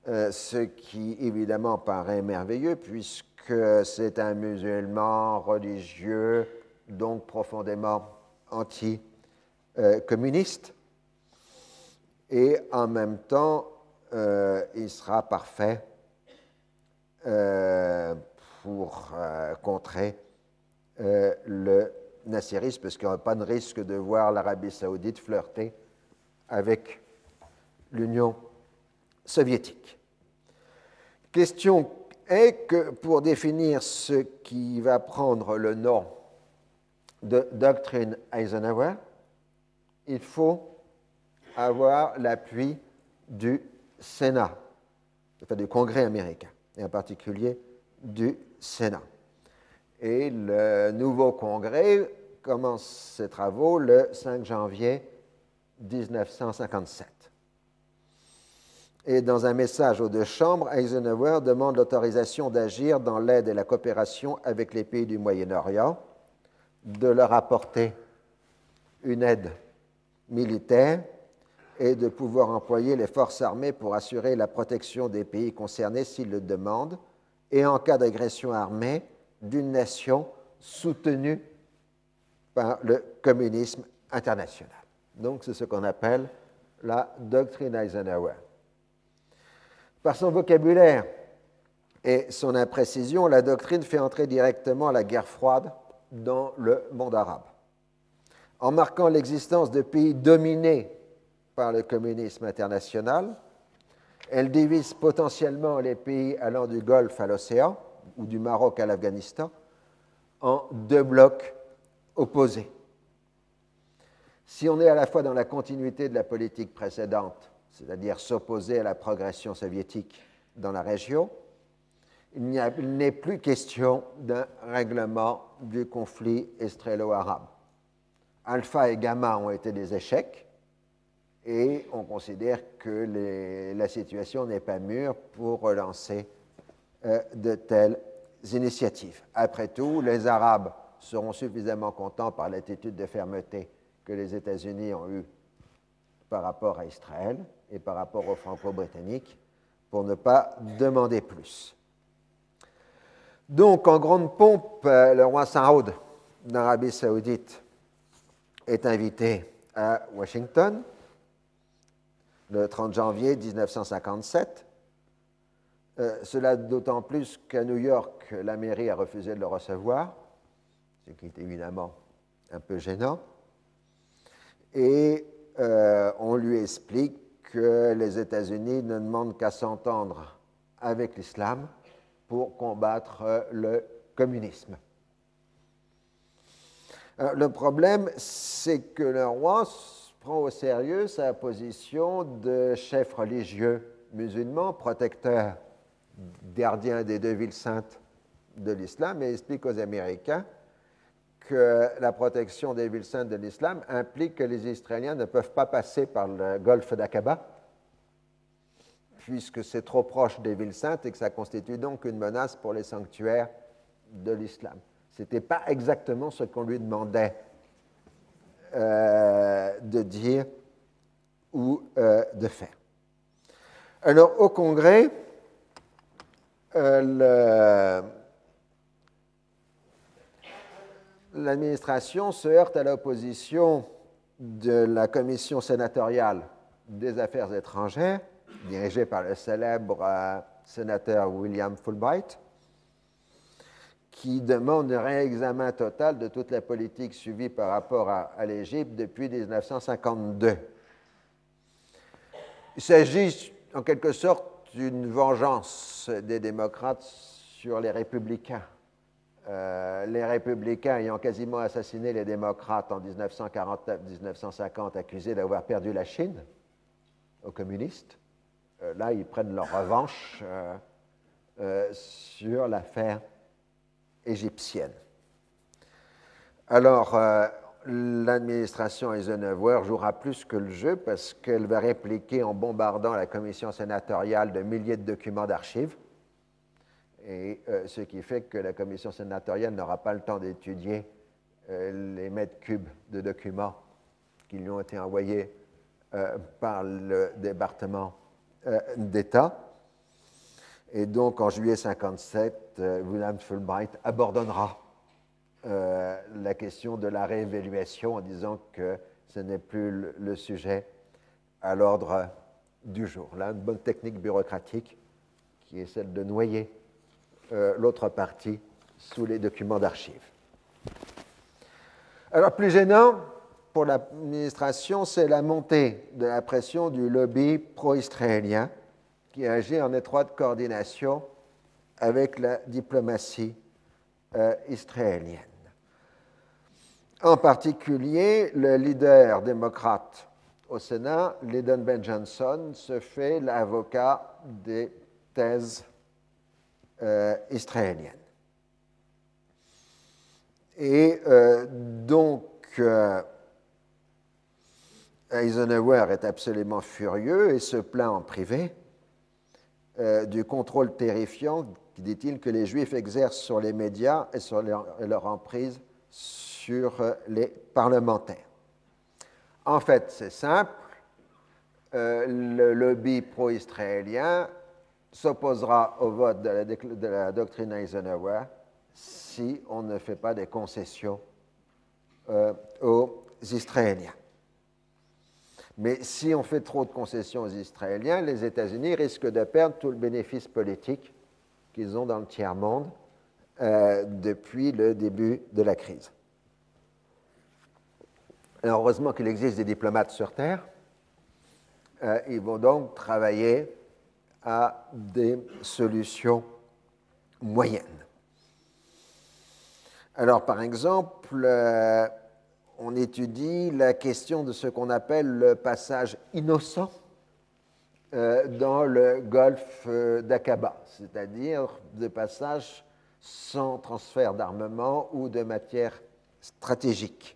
Euh, ce qui évidemment paraît merveilleux puisque c'est un musulman religieux, donc profondément anti-communiste. Et en même temps, euh, il sera parfait euh, pour euh, contrer euh, le nasserisme, parce qu'il n'y aura pas de risque de voir l'Arabie saoudite flirter avec l'Union soviétique. Question est que pour définir ce qui va prendre le nom de doctrine Eisenhower, il faut avoir l'appui du Sénat, enfin du Congrès américain, et en particulier du Sénat. Et le nouveau Congrès commence ses travaux le 5 janvier 1957. Et dans un message aux deux chambres, Eisenhower demande l'autorisation d'agir dans l'aide et la coopération avec les pays du Moyen-Orient, de leur apporter une aide militaire et de pouvoir employer les forces armées pour assurer la protection des pays concernés s'ils le demandent, et en cas d'agression armée d'une nation soutenue par le communisme international. Donc c'est ce qu'on appelle la doctrine Eisenhower. Par son vocabulaire et son imprécision, la doctrine fait entrer directement la guerre froide dans le monde arabe. En marquant l'existence de pays dominés par le communisme international, elle divise potentiellement les pays allant du Golfe à l'océan, ou du Maroc à l'Afghanistan en deux blocs opposés. Si on est à la fois dans la continuité de la politique précédente, c'est-à-dire s'opposer à la progression soviétique dans la région, il n'est plus question d'un règlement du conflit estrélo-arabe. Alpha et gamma ont été des échecs et on considère que la situation n'est pas mûre pour relancer euh, de telles initiatives. Après tout, les Arabes seront suffisamment contents par l'attitude de fermeté que les États-Unis ont eue par rapport à Israël et par rapport aux Franco-Britanniques pour ne pas demander plus. Donc, en grande pompe, euh, le roi Saoud d'Arabie saoudite est invité à Washington le 30 janvier 1957. Euh, cela d'autant plus qu'à New York, la mairie a refusé de le recevoir, ce qui est évidemment un peu gênant. Et euh, on lui explique que les États-Unis ne demandent qu'à s'entendre avec l'islam pour combattre euh, le communisme. le problème, c'est que le roi prend au sérieux sa position de chef religieux musulman, protecteur, gardien des deux villes saintes de l'islam, et explique aux Américains que la protection des villes saintes de l'islam implique que les Israéliens ne peuvent pas passer par le golfe d'Aqaba, puisque c'est trop proche des villes saintes et que ça constitue donc une menace pour les sanctuaires de l'islam. Ce n'était pas exactement ce qu'on lui demandait euh, de dire ou euh, de faire. Alors au Congrès, euh, l'administration se heurte à l'opposition de la commission sénatoriale des affaires étrangères, dirigée par le célèbre sénateur William Fulbright, qui demande un réexamen total de toute la politique suivie par rapport à, l'Égypte depuis 1952. Il s'agit en quelque sorte d'une vengeance des démocrates sur les républicains. Euh, les républicains ayant quasiment assassiné les démocrates en 1949-1950, accusés d'avoir perdu la Chine aux communistes, euh, là, ils prennent leur revanche euh, sur l'affaire égyptienne. Alors, euh, l'administration Eisenhower jouera plus que le jeu parce qu'elle va répliquer en bombardant la commission sénatoriale de milliers de documents d'archives, et euh, ce qui fait que la commission sénatoriale n'aura pas le temps d'étudier euh, les mètres cubes de documents qui lui ont été envoyés par le département d'État. Et donc, en juillet 57, euh, William Fulbright abandonnera euh, la question de la réévaluation en disant que ce n'est plus le, sujet à l'ordre du jour. Là, une bonne technique bureaucratique qui est celle de noyer euh, l'autre partie sous les documents d'archives. Alors, plus gênant pour l'administration, c'est la montée de la pression du lobby pro-israélien qui agit en étroite coordination avec la diplomatie euh, israélienne. En particulier, le leader démocrate au Sénat, Lyndon Ben Johnson, se fait l'avocat des thèses euh, israéliennes. Et euh, donc, Eisenhower est absolument furieux et se plaint en privé euh, du contrôle terrifiant, dit-il, que les Juifs exercent sur les médias et sur leur, emprise sur euh, les parlementaires. En fait, c'est simple, euh, le lobby pro-israélien s'opposera au vote de la, de la, doctrine Eisenhower si on ne fait pas des concessions aux Israéliens. Mais si on fait trop de concessions aux Israéliens, les États-Unis risquent de perdre tout le bénéfice politique qu'ils ont dans le tiers-monde euh, depuis le début de la crise. Alors, heureusement qu'il existe des diplomates sur Terre. Euh, ils vont donc travailler à des solutions moyenne. Alors, par exemple, euh, on étudie la question de ce qu'on appelle le passage innocent euh, dans le golfe euh, d'Aqaba, c'est-à-dire de passage sans transfert d'armement ou de matière stratégique.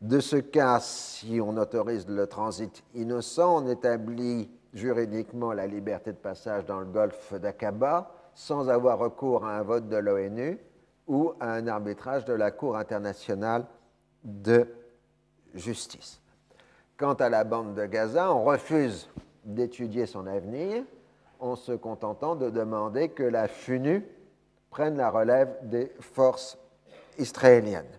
De ce cas, si on autorise le transit innocent, on établit juridiquement la liberté de passage dans le golfe d'Aqaba sans avoir recours à un vote de l'ONU ou à un arbitrage de la Cour internationale de justice. Quant à la bande de Gaza, on refuse d'étudier son avenir en se contentant de demander que la FUNU prenne la relève des forces israéliennes.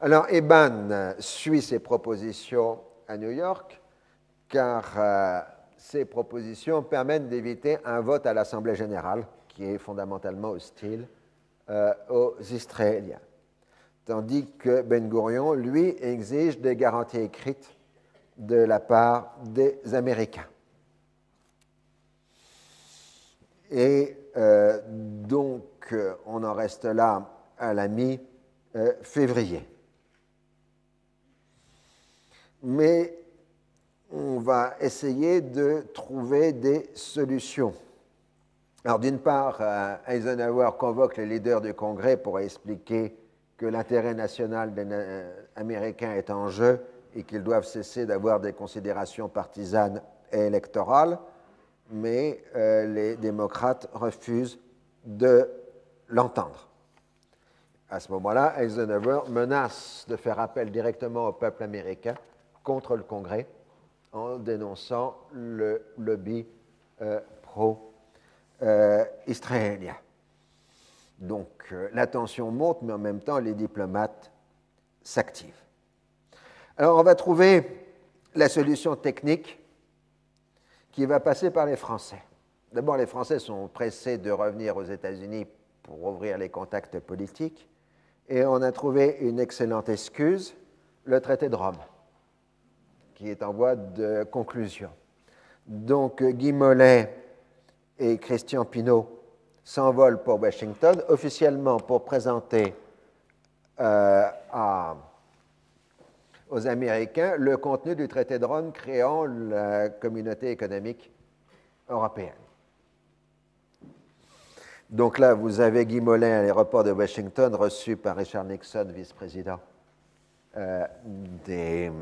Alors Eban suit ses propositions à New York car euh, ces propositions permettent d'éviter un vote à l'Assemblée générale qui est fondamentalement hostile euh, aux Israéliens. Tandis que Ben Gurion, lui, exige des garanties écrites de la part des Américains. Et euh, donc, euh, on en reste là à la mi-février. Mais on va essayer de trouver des solutions. Alors d'une part, euh, Eisenhower convoque les leaders du Congrès pour expliquer que l'intérêt national des Américains est en jeu et qu'ils doivent cesser d'avoir des considérations partisanes et électorales, mais euh, les démocrates refusent de l'entendre. À ce moment-là, Eisenhower menace de faire appel directement au peuple américain contre le Congrès en dénonçant le lobby euh, pro euh. Donc euh, la tension monte, mais en même temps, les diplomates s'activent. Alors on va trouver la solution technique qui va passer par les Français. D'abord, les Français sont pressés de revenir aux États-Unis pour ouvrir les contacts politiques, et on a trouvé une excellente excuse, le traité de Rome, qui est en voie de conclusion. Donc Guy Mollet et Christian Pinault s'envolent pour Washington, officiellement pour présenter euh, aux Américains le contenu du traité de Rome créant la communauté économique européenne. Donc là, vous avez Guy Molin à l'aéroport de Washington, reçu par Richard Nixon, vice-président euh, des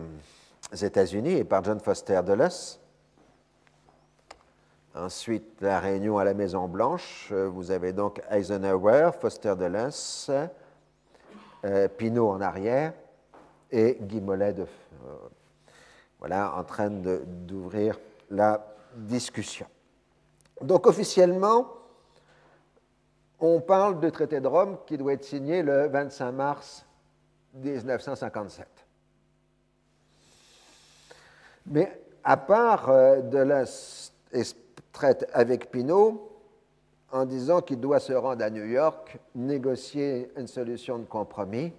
États-Unis, et par John Foster Dulles. Ensuite, la réunion à la Maison-Blanche. Euh, vous avez donc Eisenhower, Foster Dulles, euh, Pinault en arrière et Guy Mollet de, euh, voilà, en train d'ouvrir la discussion. Donc officiellement, on parle de traité de Rome qui doit être signé le 25 mars 1957. Mais à part de la traite avec Pinault en disant qu'il doit se rendre à New York, négocier une solution de compromis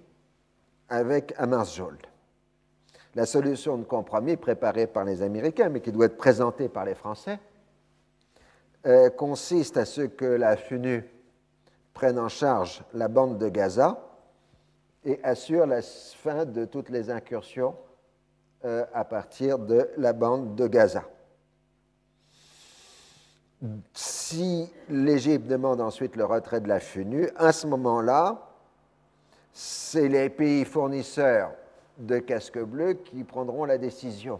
avec Hammarskjöld. La solution de compromis préparée par les Américains, mais qui doit être présentée par les Français, euh, consiste à ce que la FUNU prenne en charge la bande de Gaza et assure la fin de toutes les incursions euh, à partir de la bande de Gaza. Si l'Égypte demande ensuite le retrait de la FUNU, à ce moment-là, c'est les pays fournisseurs de casques bleus qui prendront la décision.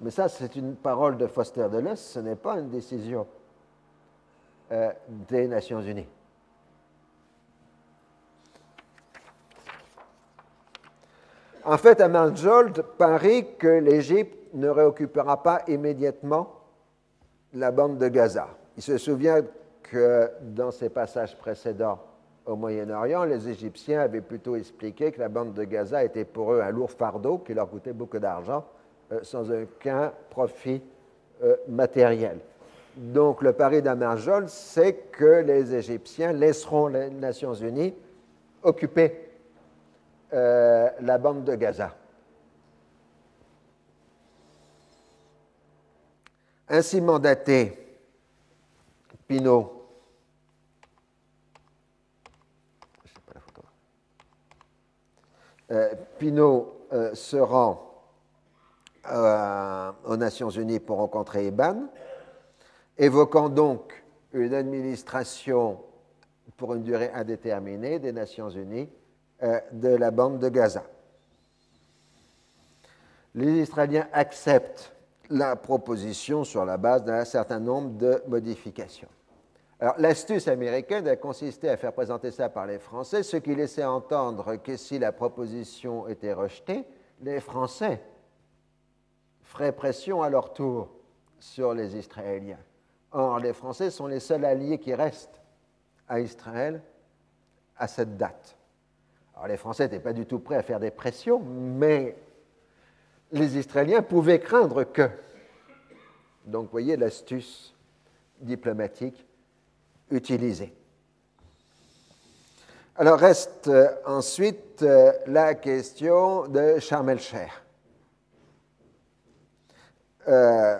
Mais ça, c'est une parole de Foster Dulles, ce n'est pas une décision euh, des Nations Unies. En fait, Amanjold parie que l'Égypte ne réoccupera pas immédiatement la bande de Gaza. Il se souvient que dans ses passages précédents au Moyen-Orient, les Égyptiens avaient plutôt expliqué que la bande de Gaza était pour eux un lourd fardeau qui leur coûtait beaucoup d'argent euh, sans aucun profit euh, matériel. Donc le pari d'Amarjol, c'est que les Égyptiens laisseront les Nations Unies occuper euh, la bande de Gaza. Ainsi mandaté, Pinault euh, Pinault euh, se rend euh, aux Nations Unies pour rencontrer Eban, évoquant donc une administration pour une durée indéterminée des Nations Unies de la bande de Gaza. Les Israéliens acceptent la proposition sur la base d'un certain nombre de modifications. Alors, l'astuce américaine a consisté à faire présenter ça par les Français, ce qui laissait entendre que si la proposition était rejetée, les Français feraient pression à leur tour sur les Israéliens. Or, les Français sont les seuls alliés qui restent à Israël à cette date. Alors, les Français n'étaient pas du tout prêts à faire des pressions, mais les Israéliens pouvaient craindre que. Donc, vous voyez l'astuce diplomatique utilisée. Alors reste euh, ensuite euh, la question de Sharm el-Sheikh. Euh,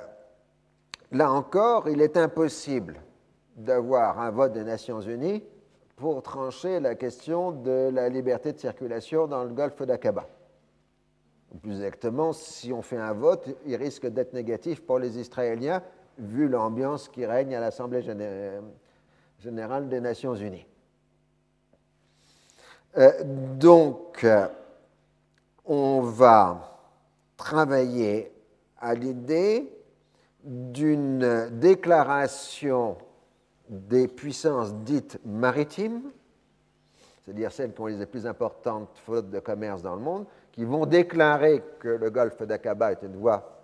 là encore, il est impossible d'avoir un vote des Nations Unies pour trancher la question de la liberté de circulation dans le golfe d'Aqaba. Plus exactement, si on fait un vote, il risque d'être négatif pour les Israéliens, vu l'ambiance qui règne à l'Assemblée générale des Nations Unies. Euh, donc, on va travailler à l'idée d'une déclaration des puissances dites maritimes, c'est-à-dire celles qui ont les plus importantes flottes de commerce dans le monde, qui vont déclarer que le golfe d'Aqaba est une voie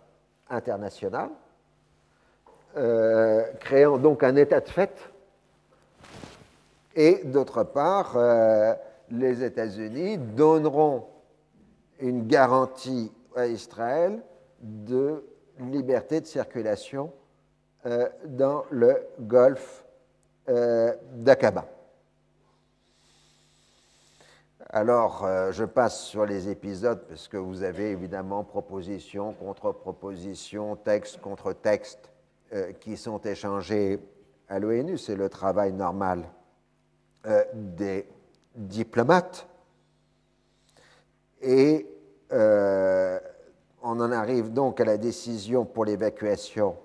internationale, euh, créant donc un état de fait. Et d'autre part, euh, les États-Unis donneront une garantie à Israël de liberté de circulation euh, dans le golfe d'Aqaba. Alors, euh, je passe sur les épisodes parce que vous avez évidemment proposition, contre-proposition, texte contre texte euh, qui sont échangés à l'ONU. C'est le travail normal euh, des diplomates. Et on en arrive donc à la décision pour l'évacuation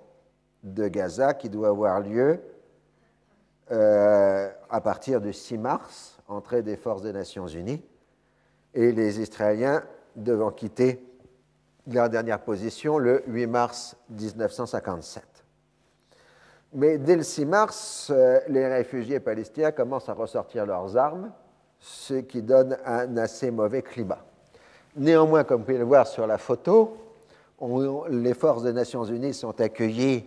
de Gaza qui doit avoir lieu à partir du 6 mars entrée des forces des Nations Unies et les Israéliens devant quitter leur dernière position le 8 mars 1957. Mais dès le 6 mars, euh, les réfugiés palestiniens commencent à ressortir leurs armes, ce qui donne un assez mauvais climat. Néanmoins, comme vous pouvez le voir sur la photo, les forces des Nations Unies sont accueillies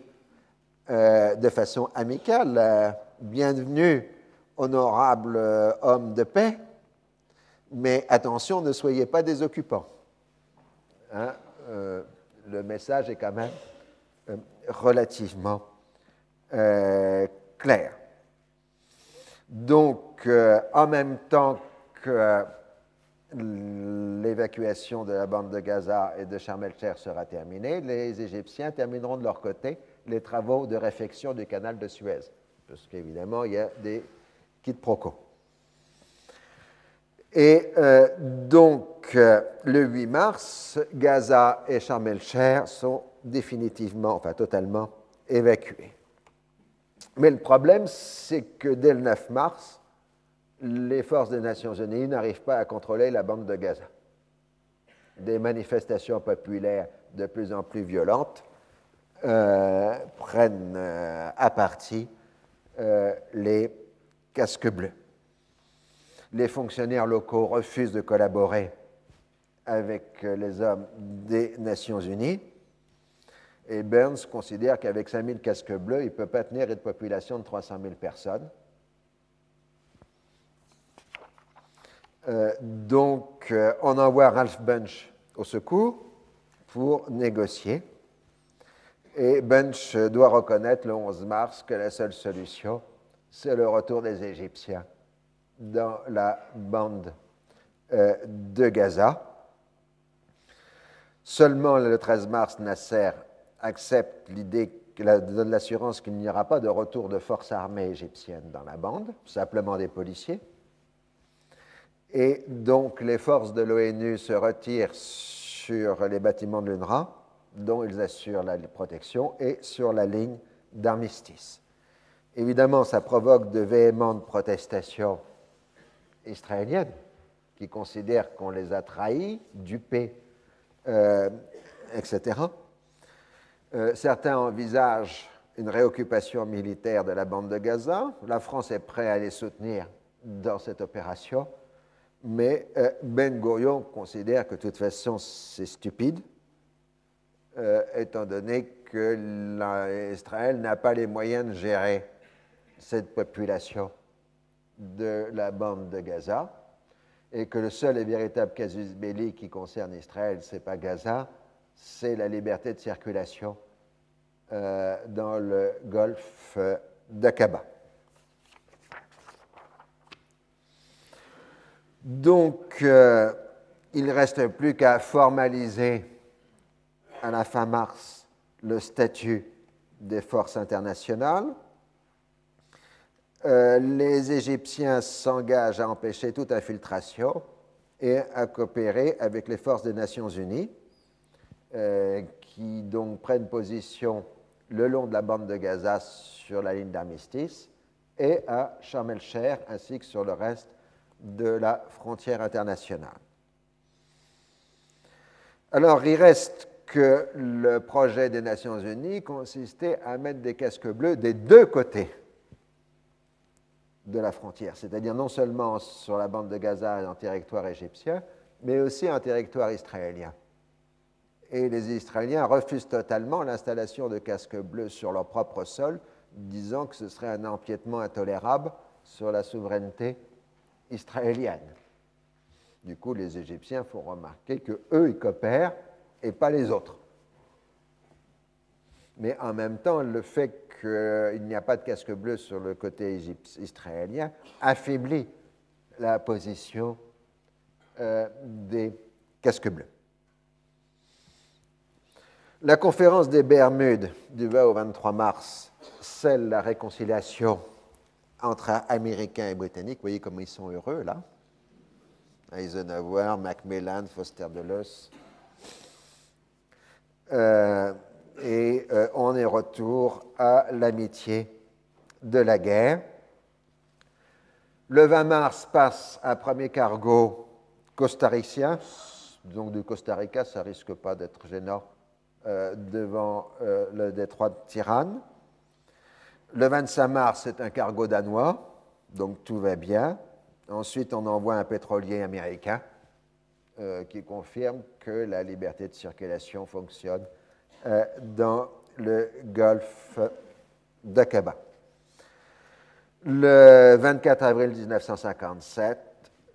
euh, de façon amicale. Euh, bienvenue honorable euh, homme de paix, mais attention, ne soyez pas des occupants. Hein, euh, le message est quand même euh, relativement clair. Donc, en même temps que l'évacuation de la bande de Gaza et de Sharm el-Sheikh sera terminée, les Égyptiens termineront de leur côté les travaux de réfection du canal de Suez. Parce qu'évidemment, il y a des proco. Et euh, donc, euh, le 8 mars, Gaza et Sharm el-Sheikh sont définitivement, enfin totalement, évacués. Mais le problème, c'est que dès le 9 mars, les forces des Nations Unies n'arrivent pas à contrôler la bande de Gaza. Des manifestations populaires de plus en plus violentes euh, prennent à partie les casque bleu. Les fonctionnaires locaux refusent de collaborer avec les hommes des Nations Unies. Et Burns considère qu'avec 5000 casques bleus, il ne peut pas tenir une population de 300 000 personnes. Euh, donc, euh, on envoie Ralph Bunch au secours pour négocier. Et Bunch doit reconnaître le 11 mars que la seule solution, c'est le retour des Égyptiens dans la bande euh, de Gaza. Seulement le 13 mars, Nasser accepte l'idée, donne l'assurance qu'il n'y aura pas de retour de forces armées égyptiennes dans la bande, simplement des policiers. Et donc les forces de l'ONU se retirent sur les bâtiments de l'UNRWA, dont ils assurent la protection, et sur la ligne d'armistice. Évidemment, ça provoque de véhémentes protestations israéliennes qui considèrent qu'on les a trahis, dupés, euh, etc. Euh, certains envisagent une réoccupation militaire de la bande de Gaza. La France est prête à les soutenir dans cette opération, mais euh, Ben Gurion considère que de toute façon c'est stupide, étant donné que Israël n'a pas les moyens de gérer cette population de la bande de Gaza et que le seul et véritable casus belli qui concerne Israël, ce n'est pas Gaza, c'est la liberté de circulation euh, dans le golfe d'Aqaba. Donc, euh, il ne reste plus qu'à formaliser à la fin mars le statut des forces internationales euh, les Égyptiens s'engagent à empêcher toute infiltration et à coopérer avec les forces des Nations Unies, euh, qui donc prennent position le long de la bande de Gaza sur la ligne d'armistice et à Sharm el-Sheikh ainsi que sur le reste de la frontière internationale. Alors, il reste que le projet des Nations Unies consistait à mettre des casques bleus des deux côtés de la frontière, c'est-à-dire non seulement sur la bande de Gaza en territoire égyptien, mais aussi en territoire israélien. Et les Israéliens refusent totalement l'installation de casques bleus sur leur propre sol, disant que ce serait un empiètement intolérable sur la souveraineté israélienne. Du coup, les Égyptiens font remarquer que eux, ils coopèrent et pas les autres. Mais en même temps, le fait qu'il n'y a pas de casque bleu sur le côté israélien affaiblit la position euh, des casques bleus. La conférence des Bermudes du 20 au 23 mars scelle la réconciliation entre Américains et Britanniques. Vous voyez comme ils sont heureux là. Eisenhower, Macmillan, Foster Dulles. Et euh, on est retour à l'amitié de la guerre. Le 20 mars passe un premier cargo costaricien, donc du Costa Rica, ça risque pas d'être gênant euh, devant euh, le détroit de Tirane. Le 25 mars, c'est un cargo danois, donc tout va bien. Ensuite, on envoie un pétrolier américain qui confirme que la liberté de circulation fonctionne euh, dans le golfe d'Aqaba. Le 24 avril 1957,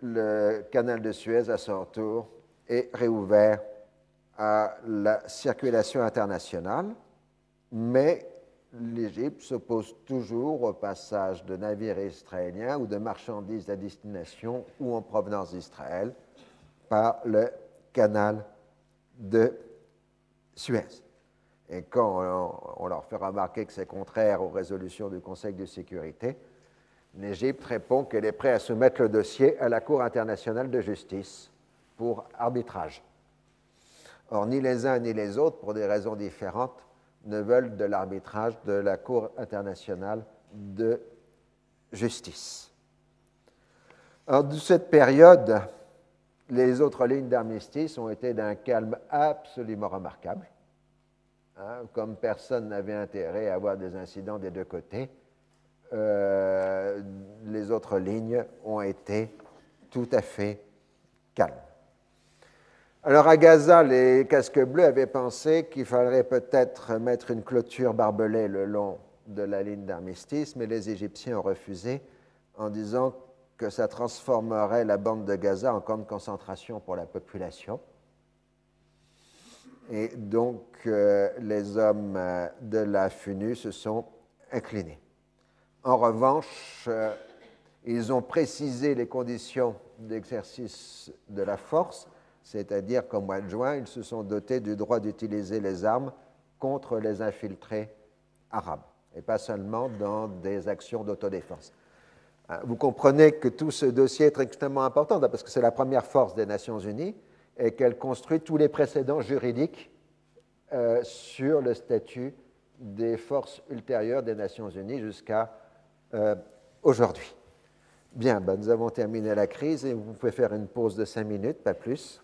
le canal de Suez, à son tour, est réouvert à la circulation internationale, mais l'Égypte s'oppose toujours au passage de navires israéliens ou de marchandises à destination ou en provenance d'Israël par le canal de Suez. Et quand on, leur fait remarquer que c'est contraire aux résolutions du Conseil de sécurité, l'Égypte répond qu'elle est prête à soumettre le dossier à la Cour internationale de justice pour arbitrage. Or, ni les uns ni les autres, pour des raisons différentes, ne veulent de l'arbitrage de la Cour internationale de justice. Alors, de cette période, les autres lignes d'armistice ont été d'un calme absolument remarquable. Hein, comme personne n'avait intérêt à avoir des incidents des deux côtés, euh, les autres lignes ont été tout à fait calmes. Alors à Gaza, les casques bleus avaient pensé qu'il faudrait peut-être mettre une clôture barbelée le long de la ligne d'armistice, mais les Égyptiens ont refusé en disant que ça transformerait la bande de Gaza en camp de concentration pour la population et donc euh, les hommes euh, de la FUNU se sont inclinés. En revanche, euh, ils ont précisé les conditions d'exercice de la force, c'est-à-dire qu'au mois de juin, ils se sont dotés du droit d'utiliser les armes contre les infiltrés arabes, et pas seulement dans des actions d'autodéfense. Vous comprenez que tout ce dossier est extrêmement important parce que c'est la première force des Nations Unies et qu'elle construit tous les précédents juridiques euh, sur le statut des forces ultérieures des Nations Unies jusqu'à euh, aujourd'hui. Bien, ben, nous avons terminé la crise et vous pouvez faire une pause de cinq minutes, pas plus.